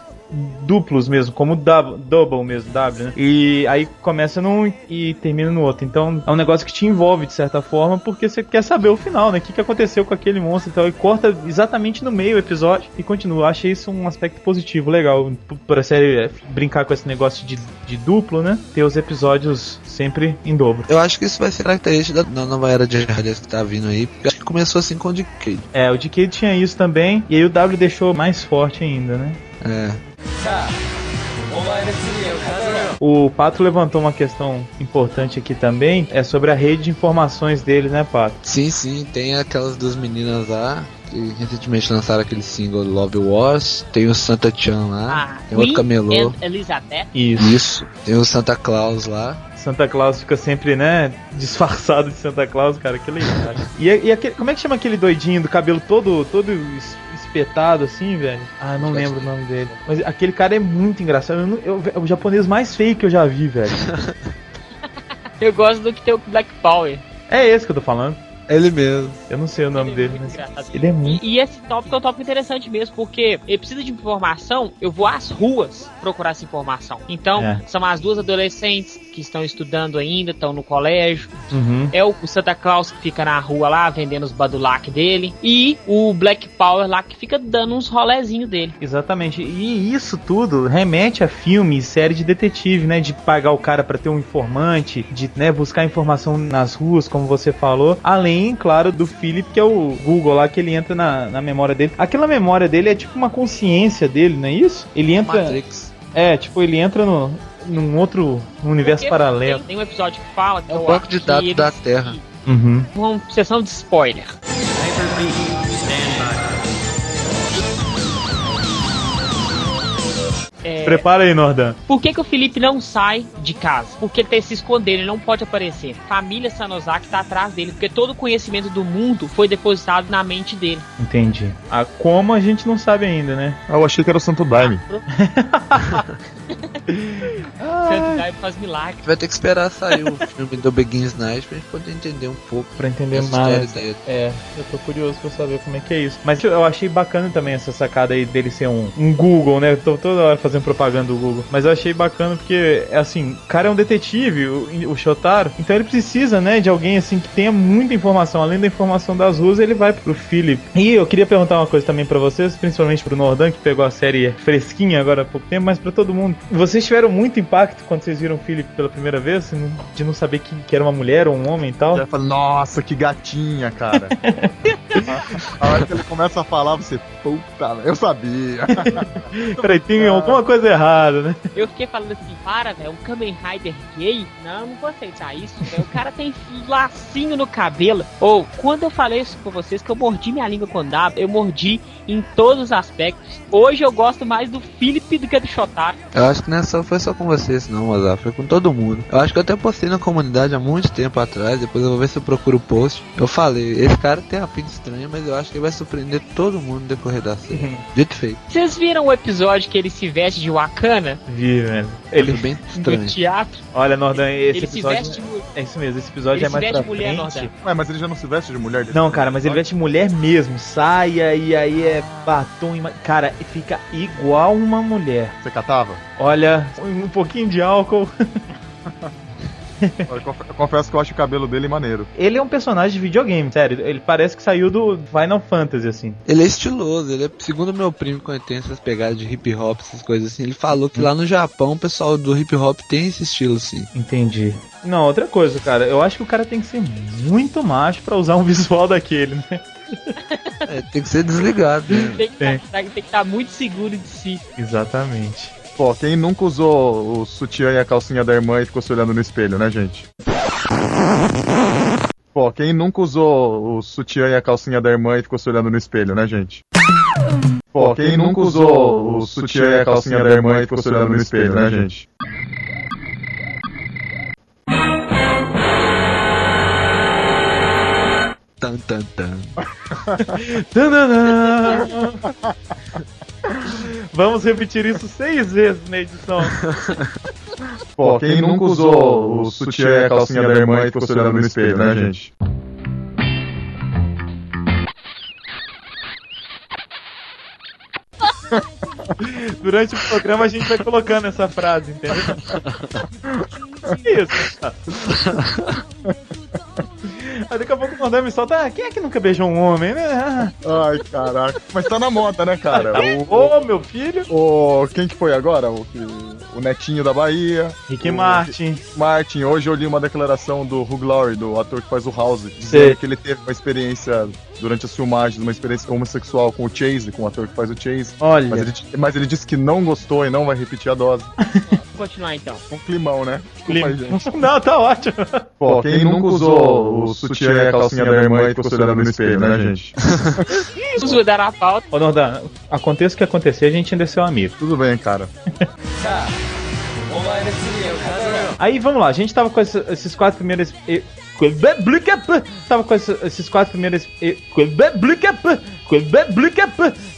duplos mesmo, como dub- double mesmo, W, né? E aí começa num e termina no outro. Então é um negócio que te envolve de certa forma, porque você quer saber o final, né? O que, que aconteceu com aquele monstro e tal. E corta exatamente no meio o episódio e continua. Eu achei isso um aspecto positivo, legal. p- Por a série é, brincar com esse negócio de, de duplo, né? Ter os episódios sempre em dobro. Eu acho que isso vai ser característica da, nova era de Hardys que tá vindo aí. Porque acho que começou assim com o Decade. É, o DK tinha isso também, e aí o W deixou mais forte ainda, né? É. O Pato levantou uma questão importante aqui também, é sobre a rede de informações dele, né, Pato? Sim, sim, tem aquelas duas meninas lá. Que recentemente lançaram aquele single Love Wars. Tem o Santa Chan lá. Ah, tem outro camelô. Elizabeth. Isso. Isso. Tem o Santa Claus lá. Santa Claus fica sempre, né, disfarçado de Santa Claus, cara, que legal. E, e aquele, como é que chama aquele doidinho do cabelo todo, todo espetado assim, velho? Ah, não lembro o nome dele. Mas aquele cara é muito engraçado. Eu não- eu- é o japonês mais feio que eu já vi, velho. [laughs] Eu gosto do que tem o Black Power. É esse que eu tô falando. Ele mesmo. Eu não sei o nome Ele é dele, mas engraçado. ele é muito. E, e esse tópico é um tópico interessante mesmo, porque ele precisa de informação, eu vou às ruas procurar essa informação. Então, É. são as duas adolescentes que estão estudando ainda, estão no colégio. Uhum. É o, o Santa Claus que fica na rua lá, vendendo os badulac dele. E o Black Power lá que fica dando uns rolezinhos dele. Exatamente. E isso tudo remete a filme e série de detetive, né? De pagar o cara pra ter um informante, de né, buscar informação nas ruas, como você falou. Além, claro, do Philip, que é o Google lá, que ele entra na, na memória dele. Aquela memória dele é tipo uma consciência dele, não é isso? Ele entra. Matrix. É, tipo, ele entra no, num outro universo Porque paralelo. Tem, tem um episódio que fala que É o banco de dados da Terra. Uhum. Uma sessão de spoiler. É, Prepara aí, Nordan. Por que, que o Felipe não sai de casa? Porque ele tem que se esconder, ele não pode aparecer. Família Sanosaki tá atrás dele, porque todo o conhecimento do mundo foi depositado na mente dele. Entendi. Ah, como a gente não sabe ainda, né? Ah, eu achei que era o Santo Daime. [laughs] [laughs] Faz milagre. Vai ter que esperar sair o filme do Begins Night pra gente poder entender um pouco Pra entender mais. É, eu tô curioso pra saber como é que é isso. Mas eu achei bacana também essa sacada aí dele ser um, um Google, né? Eu tô toda hora fazendo propaganda do Google. Mas eu achei bacana porque, é assim, o cara é um detetive, o, o Shotaro. Então ele precisa, né, de alguém assim que tenha muita informação. Além da informação das ruas, ele vai pro Philip. E eu queria perguntar uma coisa também pra vocês, principalmente pro Nordan, que pegou a série fresquinha agora há pouco tempo, mas pra todo mundo. Vocês tiveram muito impacto quando vocês viram o Philip pela primeira vez? assim, De não saber que, que era uma mulher ou um homem e tal? Você fala, nossa, que gatinha, cara. [laughs] a hora que ele começa a falar, você, puta, eu sabia. [laughs] Peraí, tem alguma coisa errada, né? Eu fiquei falando assim, para, velho, um Kamen Rider gay? Não, eu não vou aceitar isso, velho. O cara tem lacinho no cabelo. Ou, quando eu falei isso com vocês, que eu mordi minha língua com W, eu mordi em todos os aspectos. Hoje eu gosto mais do Philip do que do Shotaro. Eu acho que não é só, foi só com vocês, não, Mozart. Foi com todo mundo. Eu acho que eu até postei na comunidade há muito tempo atrás. Depois eu vou ver se eu procuro o post. Eu falei, esse cara tem uma pinta estranha, mas eu acho que ele vai surpreender todo mundo no decorrer da série. Dito e feito. Vocês viram o episódio que ele se veste de Wakana Vi, velho. Ele bem no estranho. teatro? Olha, Nordan, esse ele se episódio. veste de É isso mesmo, esse episódio Ele é se mais veste pra de mulher, frente. Nordeste. Ué, mas ele já não se veste de mulher? Não, cara, mas ele veste mulher mesmo, saia e aí é batom e ma- cara, fica igual uma mulher. Você catava? Olha, um pouquinho de álcool. Eu conf- eu confesso que eu acho o cabelo dele maneiro. Ele é um personagem de videogame, sério. Ele parece que saiu do Final Fantasy assim. Ele é estiloso, ele é, segundo meu primo, quando tem essas pegadas de hip hop, essas coisas assim, ele falou que lá no Japão o pessoal do hip hop tem esse estilo, assim. Entendi. Não, outra coisa, cara. Eu acho que o cara tem que ser muito macho pra usar um [laughs] visual daquele, né? É, tem que ser desligado, né? Tem que Tem. tá- estar muito seguro de si. Exatamente. Pô, quem nunca usou o sutiã e a calcinha da irmã e ficou se olhando no espelho, né, gente? Pô, quem nunca usou o sutiã e a calcinha da irmã e ficou se olhando no espelho, né, gente? Pô, quem nunca usou o sutiã e a calcinha da irmã e ficou se olhando no espelho, né, gente? Tan, tan, tan. [laughs] Vamos repetir isso seis vezes na edição. [laughs] Pô, quem nunca usou o sutiã e a calcinha da irmã e ficou se olhando no espelho, né, gente? [laughs] Durante o programa a gente vai colocando essa frase, entendeu? Isso. Aí daqui a pouco o Nordeste me solta, ah, quem é que nunca beijou um homem, né? Ah, Ai, caraca. Mas tá na moda, né, cara? Ô, meu filho. O, o- quem que foi agora? O, que- o netinho da Bahia. Rick o- Martin. Martin, hoje eu li uma declaração do Hugh Laurie, do ator que faz o House, Sei. dizendo que ele teve uma experiência durante as filmagens, uma experiência homossexual com o Chase, com o ator que faz o Chase. Olha. Mas ele, mas ele disse que não gostou e não vai repetir a dose. Vamos continuar então. Um climão, né? Desculpa aí. Não, tá ótimo. Pô, quem nunca usou o sutiã e a calcinha da irmã e ficou se olhando no espelho, né, gente? Vamos [laughs] mudar a pauta. Ô, Nordan, aconteça o que acontecer, a gente ainda é seu amigo. Tudo bem, cara. Aí vamos lá, a gente tava com esse- esses quatro primeiros. E- Tava com esse- esses quatro primeiros. e-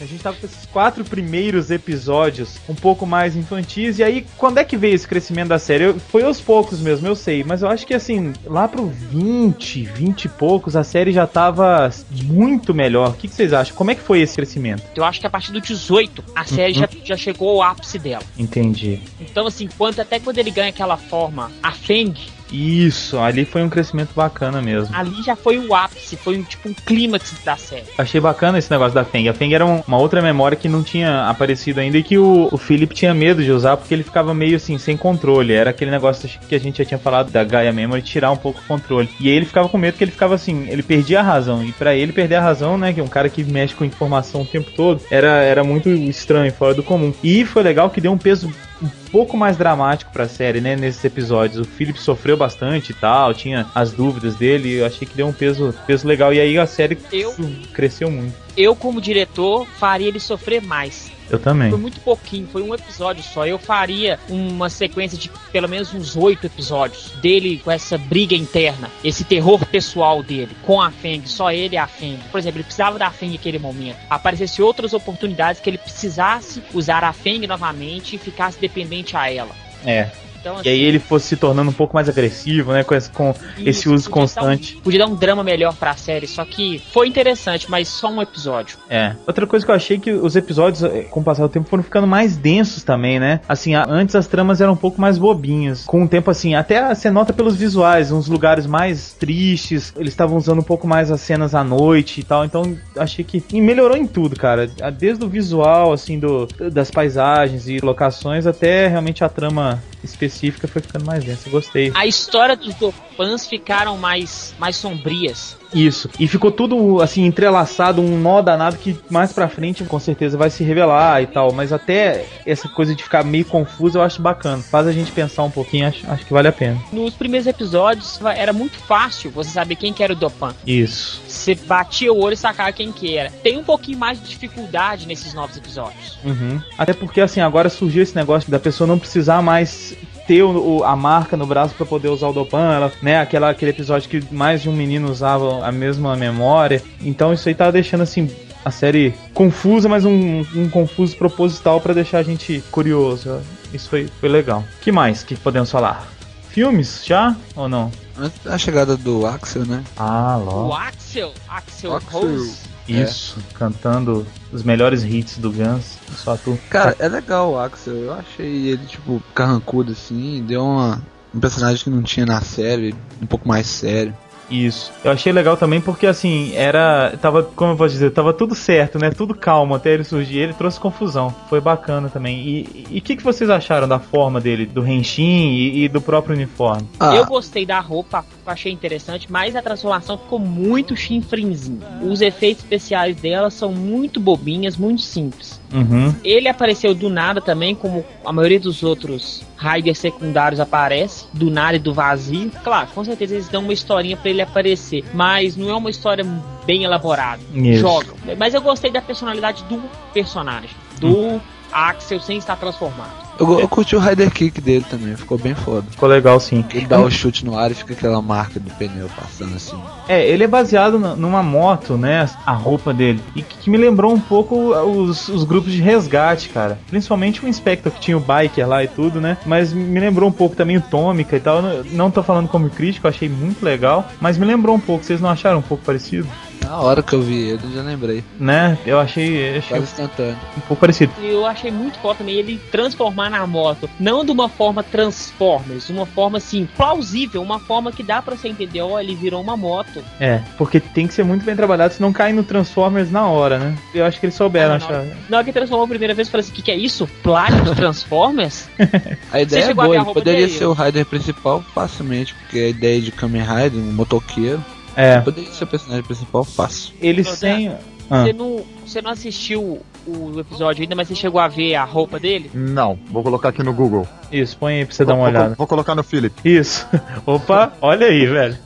A gente tava com esses quatro primeiros episódios um pouco mais infantis. E aí, quando é que veio esse crescimento da série? Eu- foi aos poucos mesmo, eu sei. Mas eu acho que assim, lá pro 20, 20 e poucos, a série já tava muito melhor. O que, que vocês acham? Como é que foi esse crescimento? Eu acho que a partir do 18, a série já, já chegou ao ápice dela. Entendi. Então, assim, quando, até quando ele ganha aquela forma, a Feng, Isso, ali foi um crescimento bacana mesmo. ali já foi o ápice, foi um, tipo um clímax da série. Achei bacana esse negócio da Feng. A Feng era um- uma outra memória que não tinha aparecido ainda e que o, o Philip tinha medo de usar porque ele ficava meio assim, sem controle. Era aquele negócio que a gente já tinha falado da Gaia Memory, tirar um pouco o controle. E aí ele ficava com medo que ele ficava assim, ele perdia a razão. E pra ele perder a razão, né, que é um cara que mexe com informação o tempo todo, era, era muito estranho, fora do comum. E foi legal que deu um peso um pouco mais dramático pra série, né, nesses episódios. O Philip sofreu bastante e tal, tinha as dúvidas dele, e eu achei que deu um peso, peso legal. E aí a série Eu- cresceu muito. Eu, como diretor, faria ele sofrer mais. Eu também. Foi muito pouquinho, foi um episódio só. Eu faria uma sequência de pelo menos uns oito episódios dele com essa briga interna, esse terror pessoal dele com a Feng, só ele e a Feng. Por exemplo, ele precisava da Feng naquele momento. Aparecesse outras oportunidades que ele precisasse usar a Feng novamente e ficasse dependente a ela. É. Então, E aí assim, ele fosse se tornando um pouco mais agressivo, né? Com esse, com esse isso, uso podia dar um- constante. podia dar um drama melhor pra série, só que foi interessante, mas só um episódio. É. Outra coisa que eu achei que os episódios, eh, com o passar do tempo, foram ficando mais densos também, né? Assim, antes as tramas eram um pouco mais bobinhas. Com o tempo, assim, até você nota pelos visuais, uns lugares mais tristes. Eles estavam usando um pouco mais as cenas à noite e tal. Então, achei que melhorou em tudo, cara. Desde o visual, assim, do, das paisagens e locações, até realmente a trama específica foi ficando mais densa. Gostei. A história dos Dopans ficaram mais, mais sombrias. Isso. E ficou tudo assim entrelaçado, um nó danado que mais pra frente com certeza vai se revelar e tal. Mas até essa coisa de ficar meio confuso eu acho bacana. Faz a gente pensar um pouquinho, acho, acho que vale a pena. Nos primeiros episódios era muito fácil você saber quem que era o Dopan. Isso. Você batia o olho e sacava quem que era. Tem um pouquinho mais de dificuldade nesses novos episódios. Uhum. Até porque assim, agora surgiu esse negócio da pessoa não precisar mais ter o- a marca no braço pra poder usar o Dopan, ela, né, aquela, aquele episódio que mais de um menino usava a mesma memória. Então isso aí tá deixando assim a série confusa, mas um, um confuso proposital pra deixar a gente curioso. Isso foi, foi legal. que mais que podemos falar? Filmes já ou não? Antes da chegada do Axel, né? Ah, O logo. Axel, Axel, Axel. Rose. Isso, cantando os melhores hits do Guns. Só tu. Cara, é legal o Axel. Eu achei ele, tipo, carrancudo assim. Deu uma, um personagem que não tinha na série, um pouco mais sério. Isso. Eu achei legal também porque assim, era. Tava, como eu posso dizer, tava tudo certo, né? Tudo calmo até ele surgir. Ele trouxe confusão. Foi bacana também. E o que, que vocês acharam da forma dele, do Henshin e, e do próprio uniforme? Ah, Eu gostei da roupa, achei interessante, mas a transformação ficou muito chinfrinzinho. Os efeitos especiais dela são muito bobinhas, muito simples. Uhum. Ele apareceu do nada também, como a maioria dos outros Raiders secundários aparece, do nada e do vazio. Claro, com certeza eles dão uma historinha pra ele aparecer, mas não é uma história bem elaborada. Isso. Jogam. Mas eu gostei da personalidade do personagem, do Axel sem estar transformado. Eu, eu curti o Rider Kick dele também, ficou bem foda. Ficou legal sim. Ele dá o chute no ar e fica aquela marca do pneu passando assim. É, ele é baseado na- numa moto, né? A roupa dele. E que, que me lembrou um pouco os, os grupos de resgate, cara. Principalmente o Inspector, que tinha o biker lá e tudo, né? Mas me lembrou um pouco também o Tômica e tal. Não, não tô falando como crítico, achei muito legal. Mas me lembrou um pouco. Vocês não acharam um pouco parecido? Na hora que eu vi ele, eu já lembrei. Né? Eu achei, achei Quase instantâneo. um pouco parecido. E eu achei muito foda também ele transformar na moto, não de uma forma Transformers, uma forma assim, plausível, uma forma que dá pra você entender, ó, ele virou uma moto. É, porque tem que ser muito bem trabalhado, senão cai no Transformers na hora, né? Eu acho que eles souberam Ah, não, achar. Na hora que transformou a primeira vez, eu falei assim, o que, que é isso? Plágio de Transformers? [laughs] A ideia é boa, a ele poderia ser o Rider principal facilmente, porque a ideia de Kamen Rider, um motoqueiro, É, poderia ser o personagem principal fácil. eles Não, sem. Ah. Você, não, você não assistiu o episódio ainda, mas você chegou a ver a roupa dele? Não, vou colocar aqui no Google. Isso, põe aí pra você dar uma Vou- vou- olhada. Vou colocar no Philip. Isso. [laughs] Opa, olha aí, velho.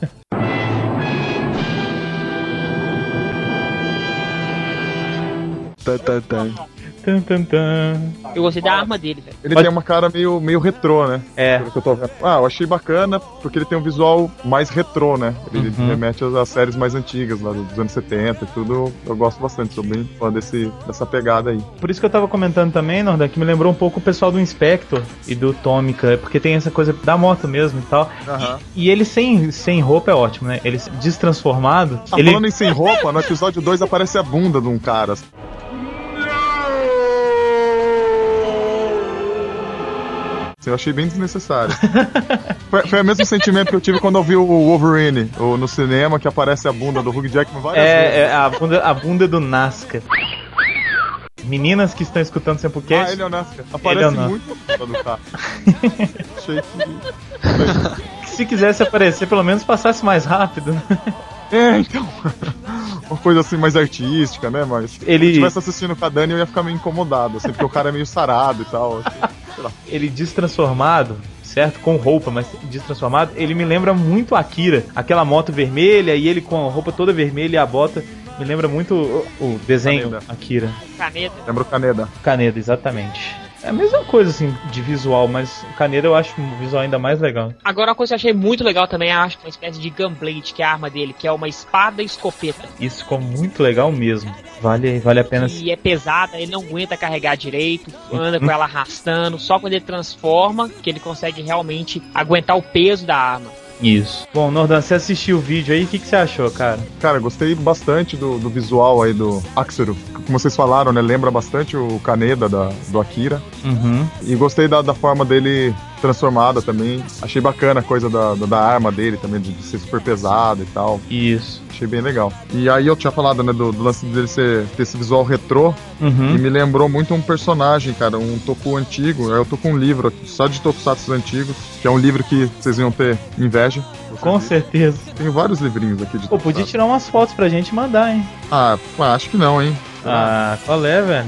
Tá, tá, tá. Tan, tan, tan. Eu gostei da arma dele, velho. Ele Pode- tem uma cara meio, meio retrô, né? É, Pelo que eu tô vendo. Ah, eu achei bacana porque ele tem um visual mais retrô, né? Ele Uhum. remete às, às séries mais antigas, lá dos anos 70 e tudo. Eu gosto bastante, sou bem fã desse, dessa pegada aí. por isso que eu tava comentando também, Nordan, que me lembrou um pouco o pessoal do Inspector e do Tômica, porque tem essa coisa da moto mesmo e tal. Aham. E ele sem, sem roupa é ótimo, né? Ele destransformado. Ah, ele... falando em sem roupa, no episódio 2 aparece a bunda de um cara. Eu achei bem desnecessário. [laughs] foi, foi o mesmo sentimento que eu tive quando eu vi o Wolverine o- no cinema, que aparece a bunda do Hugh Jackman várias vezes. É, é a, bunda, a bunda do Nazca. Meninas que estão escutando sempre o Ah, cast. ele é o Nazca. Ele é Aparece o muito a bunda do cara. [laughs] achei que... que se quisesse aparecer, pelo menos passasse mais rápido. É, então. Uma coisa assim mais artística, né? Mas se eu Ele, estivesse assistindo com a Dani, eu ia ficar meio incomodado, assim, porque o cara é meio sarado e tal. assim. ele destransformado, certo? Com roupa, mas destransformado, ele me lembra muito Akira. Aquela moto vermelha e ele com a roupa toda vermelha e a bota. Me lembra muito o, o desenho Kaneda. Akira. Caneta. Lembra o Caneda? Kaneda, exatamente. É a mesma coisa, assim, de visual, mas o Kaneda eu acho um visual ainda mais legal. Agora, uma coisa que eu achei muito legal também, acho que uma espécie de Gunblade, que é a arma dele, que é uma espada escopeta. Isso ficou muito legal mesmo. Vale, vale a pena. E é pesada, ele não aguenta carregar direito, anda com ela arrastando, só quando ele transforma que ele consegue realmente aguentar o peso da arma. Isso. Bom, Nordan, você assistiu o vídeo aí, o que, que você achou, cara? Cara, gostei bastante do, do visual aí do Axero. Como vocês falaram, né? Lembra bastante o Kaneda da, do Akira. Uhum. E gostei da, da forma dele transformada também. Achei bacana a coisa da, da, da arma dele também, de, de ser super pesado e tal. Isso. Achei bem legal. E aí eu tinha falado, né, do, do lance dele ser, ter esse visual retrô. E Uhum. me lembrou muito um personagem, cara, um toku antigo. Eu tô com um livro aqui, só de tokusatsu antigos, que é um livro que vocês iam ter inveja. Com certeza. Tem vários livrinhos aqui de Pô, podia tirar umas fotos pra gente e mandar, hein? Ah, acho que não, hein? Ah, qual é, velho?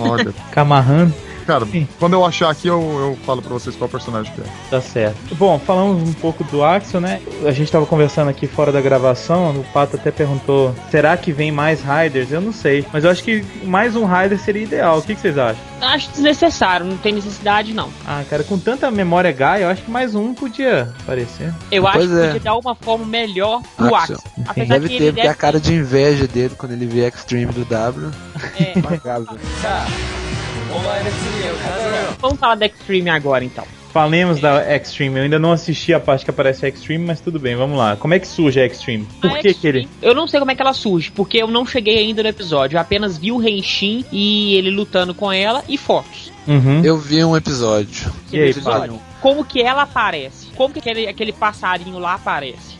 Olha. [laughs] Camarran. Cara, Sim. quando eu achar aqui, eu, eu falo pra vocês qual personagem que é. Tá certo. Bom, falamos um pouco do Axel, né? A gente tava conversando aqui fora da gravação, o Pato até perguntou: será que vem mais Riders? Eu não sei. Mas eu acho que mais um Rider seria ideal. O que, que vocês acham? Acho desnecessário, não tem necessidade não. Ah, cara, com tanta memória Gaia, eu acho que mais um podia aparecer. Eu Pois acho que é. podia dar uma forma melhor pro Axel. Axel. Apesar Deve que ter, ele porque a deve cara de inveja dele quando ele vê Extreme do W. É. Impagável. Vamos falar da Extreme agora então. falemos da Extreme. Eu ainda não assisti a parte que aparece a Extreme, mas tudo bem, vamos lá. Como é que surge a Extreme? Por A que que ele... Extreme, Eu não sei como é que ela surge, porque eu não cheguei ainda no episódio. Eu apenas vi o Renshin e ele lutando com ela e fotos. Uhum. Eu vi um episódio. E aí, Episódio. Como que ela aparece? Como que aquele, aquele passarinho lá aparece?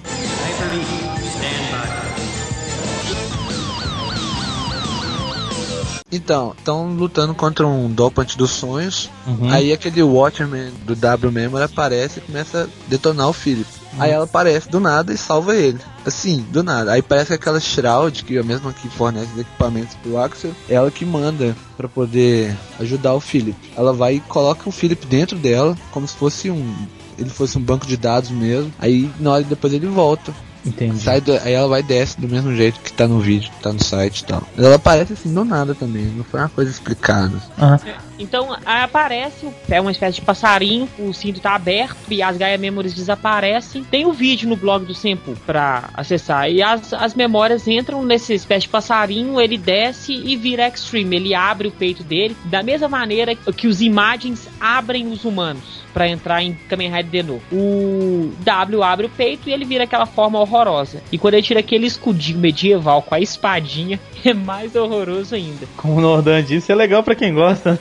Então, estão lutando contra um dopante dos sonhos. Uhum. Aí aquele Watchman do W Memory aparece e começa a detonar o Philip. Aí ela aparece do nada e salva ele. Assim, do nada. Aí parece que aquela Shroud, que é a mesma que fornece os equipamentos pro Axel, é ela que manda pra poder ajudar o Philip. Ela vai e coloca o Philip dentro dela, como se fosse um. Ele fosse um banco de dados mesmo. Aí na hora depois ele volta. Entendi. Sai do- aí ela vai e desce do mesmo jeito que tá no vídeo, que tá no site e tal. Mas ela aparece assim do nada também, não foi uma coisa explicada. Aham. Então aparece, é uma espécie de passarinho, o cinto tá aberto e as Gaia Memories desaparecem. Tem o vídeo no blog do Sempo pra acessar. E as, as memórias entram nessa espécie de passarinho, ele desce e vira Extreme. Ele abre o peito dele, da mesma maneira que os Imagines abrem os humanos pra entrar em Kamen Rider de novo. O W abre o peito e ele vira aquela forma horrorosa. E quando ele tira aquele escudinho medieval com a espadinha, [laughs] é mais horroroso ainda. Como o Nordan disse, é legal pra quem gosta.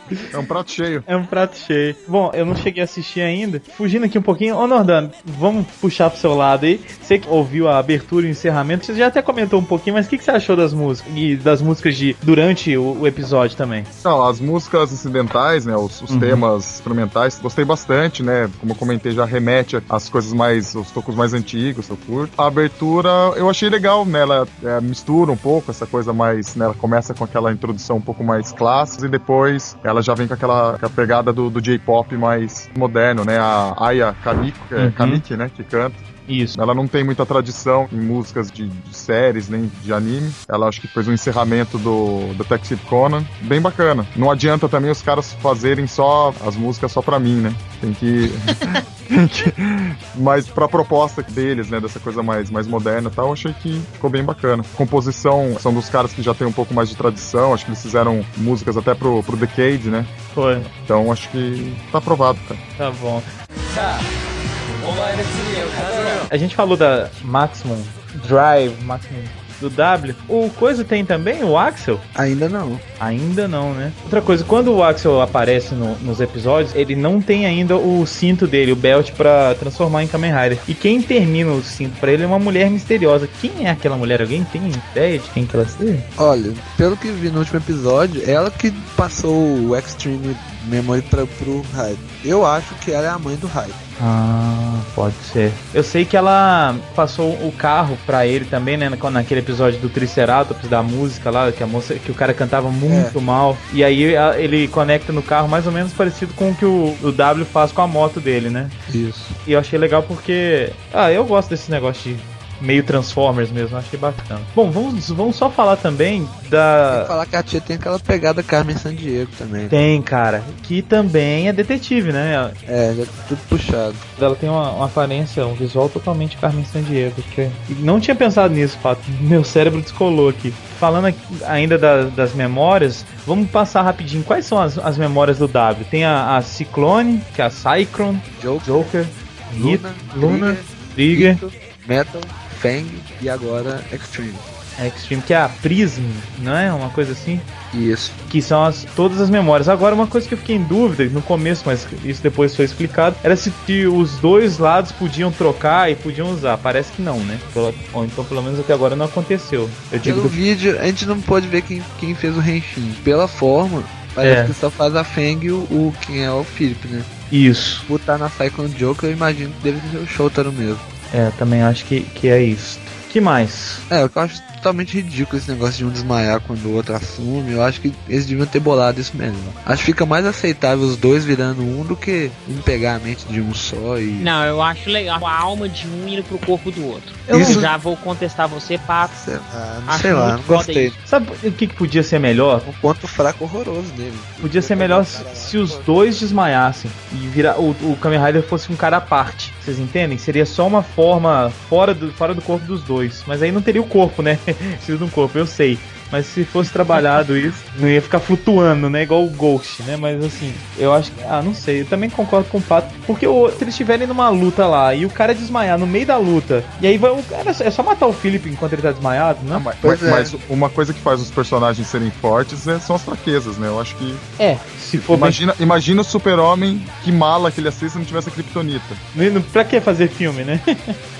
É um prato cheio. É um prato cheio. Bom, eu não cheguei a assistir ainda. Fugindo aqui um pouquinho. Ô, Nordan, vamos puxar pro seu lado aí. Você que ouviu a abertura e o encerramento, você já até comentou um pouquinho, mas o que, que você achou das músicas? E das músicas de durante o, o episódio também? Não, as músicas incidentais, né, os, os Uhum. temas instrumentais, gostei bastante, né? Como eu comentei, já remete às coisas mais, os tocos mais antigos, eu curto. A abertura eu achei legal, né? Ela é, mistura um pouco essa coisa mais, né? Ela começa com aquela introdução um pouco mais clássica e depois ela já vem com aquela, com pegada do, do J-pop mais moderno, né? A Aya Kaniko, é, Uhum. Kaniki, né? Que canta. Isso. Ela não tem muita tradição em músicas de, de séries, nem de anime. Ela acho que fez um encerramento do Detective Conan. Bem bacana. Não adianta também os caras fazerem só as músicas só pra mim, né? Tem que. [laughs] tem que mas pra proposta deles, né? Dessa coisa mais, mais moderna e tal, eu achei que ficou bem bacana. Composição são dos caras que já tem um pouco mais de tradição. Acho que eles fizeram músicas até pro, pro Decade, né? Foi. Então acho que tá aprovado, cara. Tá bom. A gente falou da Maximum Drive, Maximum do W. O coisa tem também o Axel? Ainda não. Ainda não, né? Outra coisa, quando o Axel aparece no- nos episódios, ele não tem ainda o cinto dele, o belt, pra transformar em Kamen Rider. E quem termina o cinto pra ele é uma mulher misteriosa. Quem é aquela mulher? Alguém tem ideia de quem que ela seja? Olha, pelo que vi no último episódio, ela que passou o Extreme Memory pra, pro Hyde. Eu acho que ela é a mãe do Hyde. Ah, pode ser. Eu sei que ela passou o carro pra ele também, né? na- Naquele episódio do Triceratops, da música lá, que a moça, que o cara cantava muito mal. E aí ele conecta no carro mais ou menos parecido com o que o, o W faz com a moto dele, né? Isso. E eu achei legal porque. Ah, eu gosto desse negócio de meio Transformers mesmo, achei bacana. Bom, vamos, vamos só falar também da. Falar que a tia tem aquela pegada Carmen Sandiego também. Tem, cara, que também é detetive, né? É, já tá tudo puxado. Ela tem uma, uma aparência, um visual totalmente Carmen Sandiego. Que não tinha pensado nisso, fato. [laughs] Meu cérebro descolou aqui. Falando aqui ainda da- das memórias, vamos passar rapidinho. Quais são as, as memórias do W? Tem a, a Ciclone, que é a Cyclone, Joker, Joker, Hit, Luna, Luna, Trigger, Metal, Fang e agora Extreme. Extreme, que é a Prism, não é? Uma coisa assim. Isso. que são as, todas as memórias. Agora, uma coisa que eu fiquei em dúvida no começo, mas isso depois foi explicado, era se que os dois lados podiam trocar e podiam usar. Parece que não, né? Pelo- Ou então, pelo menos até agora não aconteceu. Eu digo Pelo do- vídeo, a gente não pode ver quem, quem fez o Renshin. Pela forma, parece É. que só faz a Fang e o, o quem é o Philip, né? isso. Por estar na Cyclone Joker, eu imagino que deve ser o Shotaro mesmo. É, também acho que, que é isso. Que mais? É, eu acho totalmente ridículo esse negócio de um desmaiar quando o outro assume. Eu acho que eles deviam ter bolado isso melhor. Acho que fica mais aceitável os dois virando um do que um pegar a mente de um só e. Não, eu acho legal a alma de um indo pro corpo do outro. Eu não- já vou contestar você, Pato. Sei lá, não sei lá, não gostei. isso. Sabe o que, que podia ser melhor? Um ponto fraco horroroso dele. Podia ser melhor se, se os dois desmaiassem e virar, o, o Kamen Rider fosse um cara à parte. Vocês entendem? Seria só uma forma fora do, fora do corpo dos dois. Mas aí não teria o corpo, né? [laughs] Precisa de um corpo, eu sei. Mas se fosse trabalhado isso, não ia ficar flutuando, né? Igual o Ghost, né? Mas assim, eu acho que. Ah, não sei. Eu também concordo com o Pato. Porque o, se eles estiverem numa luta lá e o cara desmaiar no meio da luta, e aí vai, o cara, é só matar o Philip enquanto ele tá desmaiado, né? Mas, Pois mas- é. mas uma coisa que faz os personagens serem fortes é- são as fraquezas, né? Eu acho que. É, se for bem Imagina, imagina o super-homem, que mala que ele assiste se não tivesse a Kryptonita. Não- Pra que fazer filme, né?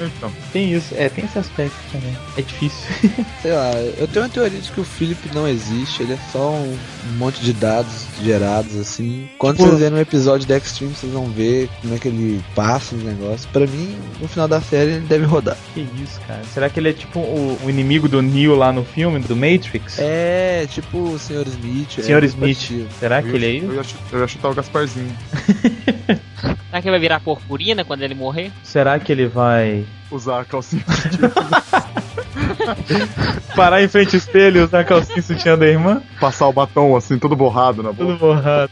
Então, [laughs] tem isso, é, tem esse aspecto também. É difícil. [laughs] Sei lá, eu tenho uma teoria de que o Philip não existe, ele é só um monte de dados gerados assim. Quando Tipo- vocês verem um episódio da Extreme, vocês vão ver como é que ele passa os negócios. Pra mim, no final da série, ele deve rodar. que isso, cara? Será que ele é tipo o, o inimigo do Neo lá no filme, do Matrix? É, tipo o Sr. Smith. é Sr. muito Smith. parecido. Será que eu, ele é isso? eu, ia, chu- eu ia chutar o Gasparzinho. [laughs] Será que vai virar purpurina quando ele morrer? Será que ele vai Usar a calcinha. [laughs] [laughs] parar em frente ao espelho e usar a calcinha sutiã da irmã? passar o batom assim, todo borrado na Tudo boca. borrado.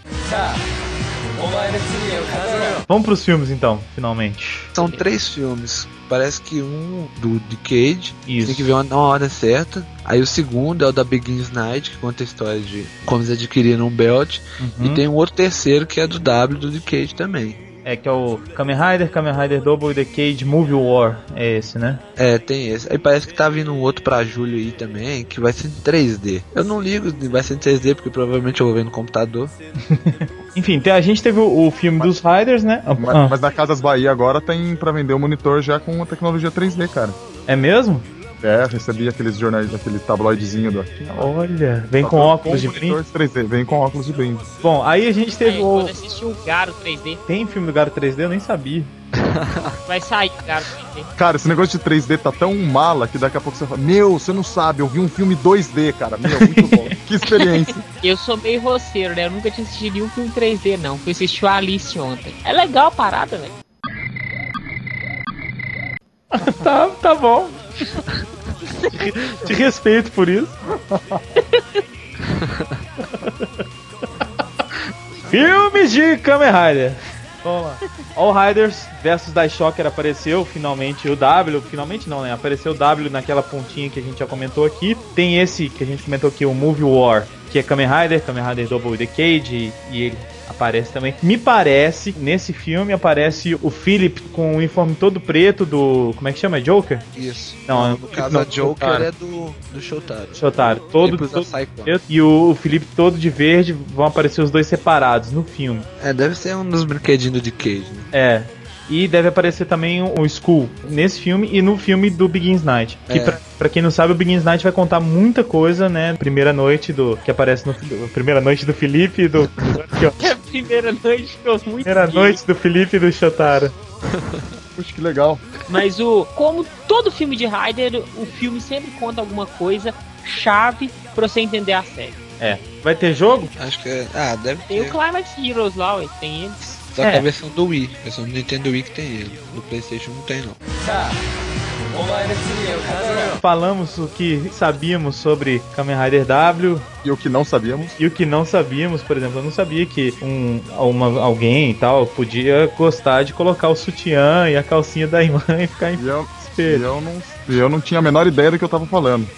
Vamos pros filmes então, finalmente. São três filmes. Parece que um do Decade, Isso. tem que ver uma, uma ordem certa. Aí o segundo é o da Begins Night, que conta a história de como eles adquiriram um belt. Uhum. E tem um outro terceiro que é do W do Decade também. É que é o Kamen Rider, Kamen Rider Double The Cage Movie War. É esse, né? É, tem esse. Aí parece que tá vindo um outro pra julho aí também, que vai ser em 3D. Eu não ligo, vai ser em 3D, porque provavelmente eu vou ver no computador. [laughs] Enfim, a gente teve o, o filme dos Riders, né? Ah, Mas, mas na Casas Bahia agora tem pra vender o monitor já com a tecnologia 3D, cara. É mesmo? É, recebi aqueles jornais, aquele tabloidezinho do Olha, vem Só com óculos de brinde. 3D, vem com óculos de brinde. Bom, aí a gente teve Aí, o. quando assistir o Garo 3D, Tem filme do Garo 3D? Eu nem sabia. [laughs] vai sair o Garo 3D. Cara, esse negócio de 3D tá tão mala que daqui a pouco você fala: Meu, você não sabe, eu vi um filme 2D, cara. Meu, muito bom. [laughs] que experiência. Eu sou meio roceiro, né? Eu nunca tinha assistido nenhum filme 3D, não. Fui assistir o Alice ontem. É legal a parada, velho. [laughs] Tá, tá bom. [laughs] Te respeito por isso. [laughs] Filmes de Kamen Rider. Vamos lá. All Riders versus Daishocker apareceu finalmente o W, finalmente não, né? Apareceu o W naquela pontinha que a gente já comentou aqui. Tem esse que a gente comentou aqui, o Movie War, que é Kamen Rider, Kamen Rider Double Decade, e ele aparece também. Me parece, nesse filme aparece o Philip com o uniforme todo preto do. Como é que chama? Joker? Isso. Não, no caso não, a Joker Shotaro. é do, do Showtime. Shotaro. Todo, todo preto e o Felipe todo de verde vão aparecer os dois separados no filme. É, deve ser um dos brinquedinhos do Decade, né? É. E deve aparecer também o Skull nesse filme e no filme do Begins Night. Que É. pra, pra quem não sabe, o Begins Night vai contar muita coisa, né? Primeira noite do. Que aparece no. Primeira noite do Felipe e do. aqui, [laughs] ó. A primeira noite ficou muito Primeira gay. noite do Felipe e do Shotaro. [laughs] Puxa, que legal. Mas o. Como todo filme de Rider, o filme sempre conta alguma coisa chave pra você entender a série. É. Vai ter jogo? Acho que é. Ah, deve Tem o ter. Climax Heroes lá, ué, tem eles. Só que É. a versão do Wii. A versão do Nintendo Wii que tem ele. Do Playstation não tem não. Falamos o que sabíamos sobre Kamen Rider W, E o que não sabíamos. E o que não sabíamos, por exemplo, eu não sabia que um, uma, alguém e tal podia gostar de colocar o sutiã e a calcinha da irmã [laughs] e ficar em E eu, e eu, não, eu não tinha a menor ideia do que eu tava falando. [laughs]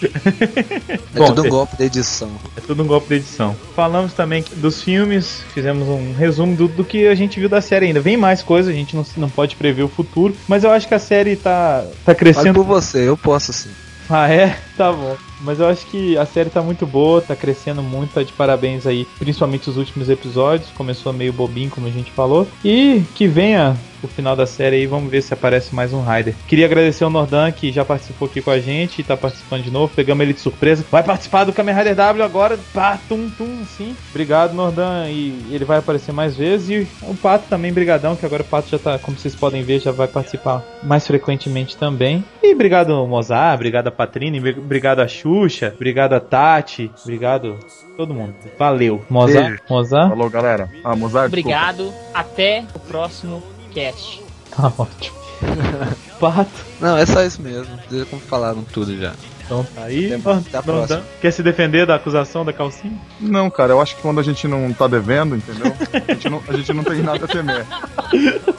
É Bom, tudo um tem- golpe da edição. É tudo um golpe de edição. Falamos também dos filmes, fizemos um resumo do, do que a gente viu da série ainda. Vem mais coisa, a gente não, não pode prever o futuro, mas eu acho que a série tá, tá Fale crescendo. por você, eu posso sim. Ah, é? Tá bom. Mas eu acho que a série tá muito boa, tá crescendo muito, tá de parabéns aí, principalmente os últimos episódios. Começou meio bobinho, como a gente falou. E que venha o final da série aí, vamos ver se aparece mais um Rider. Queria agradecer ao Nordan que já participou aqui com a gente e tá participando de novo. Pegamos ele de surpresa. Vai participar do Kamen Rider W agora. Pá, tum, tum, sim. Obrigado, Nordan. E ele vai aparecer mais vezes. E o Pato também, brigadão, que agora o Pato já tá, como vocês podem ver, já vai participar mais frequentemente também. E obrigado, Mozart. Obrigado a Patrine. Obrigado a Xuxa. Obrigado a Tati. Obrigado todo mundo. Valeu. Mozart. Beijo. Mozart. Falou, galera. Ah, Mozart, desculpa. Obrigado. Até o próximo cast. Tá ótimo. [laughs] Pato. Não, é só isso mesmo. Vocês como falaram tudo já. Então tá aí. Até- a. Quer se defender da acusação da calcinha? Não, cara, eu acho que quando a gente não tá devendo, entendeu? A gente não, a gente não tem nada a temer. [laughs]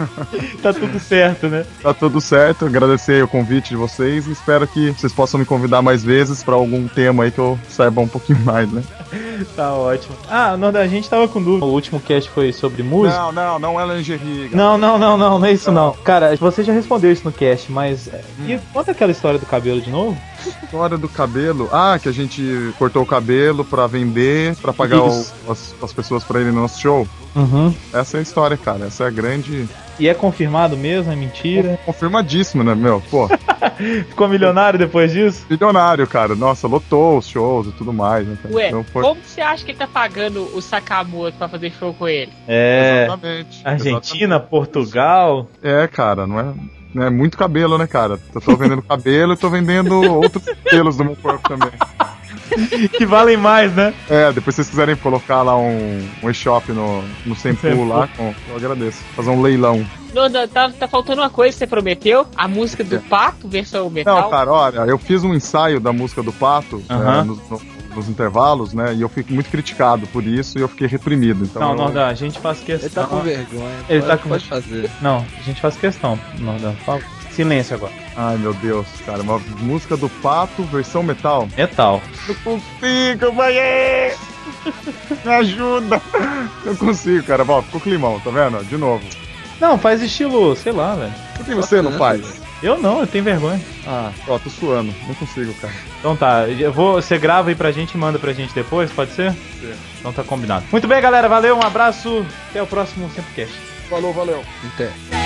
[laughs] tá tudo certo, né? Tá tudo certo. Agradecer o convite de vocês e espero que vocês possam me convidar mais vezes pra algum tema aí que eu saiba um pouquinho [laughs] mais, né? Tá ótimo. Ah, Norda, a gente tava com dúvida. O último cast foi sobre música. Não, não, não é lingerie. cara. Não, não, não, não, não é isso não. Cara, você já respondeu isso no cast, mas. é, E conta aquela história do cabelo de novo? História do cabelo. Ah, que a gente cortou o cabelo pra vender, pra pagar o- as, as pessoas pra irem no nosso show. Uhum. Essa é a história, cara. Essa é a grande. E é confirmado mesmo? É mentira? Confirmadíssimo, né, meu? Pô, [laughs] Ficou milionário depois disso? milionário, cara. Nossa, lotou os shows e tudo mais, né? cara? Ué, Então foi- como você acha que ele tá pagando o Sakamoto pra fazer show com ele? É. Exatamente. Argentina, Portugal. É, cara, não é. não É muito cabelo, né, cara? Eu tô vendendo cabelo e tô vendendo outros [laughs] pelos do meu corpo também. Que valem mais, né? É, depois se vocês quiserem colocar lá um, um e-shop no, no Sempool. lá, com- eu agradeço. Fazer um leilão. Não, não, tá, tá faltando uma coisa que você prometeu. A música do Pato, versão metal. Não, cara, olha, eu fiz um ensaio da música do Pato Aham. é, nos, no- nos intervalos, né? E eu fico muito criticado por isso e eu fiquei reprimido. Então Não, eu- Norda, a gente faz Ele questão. tá com vergonha. Ele pode, tá com- pode fazer. Não, a gente faz questão, Norda. Fala. Silêncio agora. Ai, meu Deus, cara, uma música do Pato, versão metal. Metal. Não consigo, vai! [laughs] Me ajuda! Não consigo, cara. Ó, ficou climão, tá vendo? De novo. Não, faz estilo, sei lá, velho. Por que você não faz? Eu não, eu tenho vergonha. Ah, ó, tô suando. Não consigo, cara. Então tá, eu vou, você grava aí pra gente e manda pra gente depois, pode ser? Então tá combinado. Muito bem, galera, valeu, um abraço, até o próximo Sempocast. Falou, valeu. Até.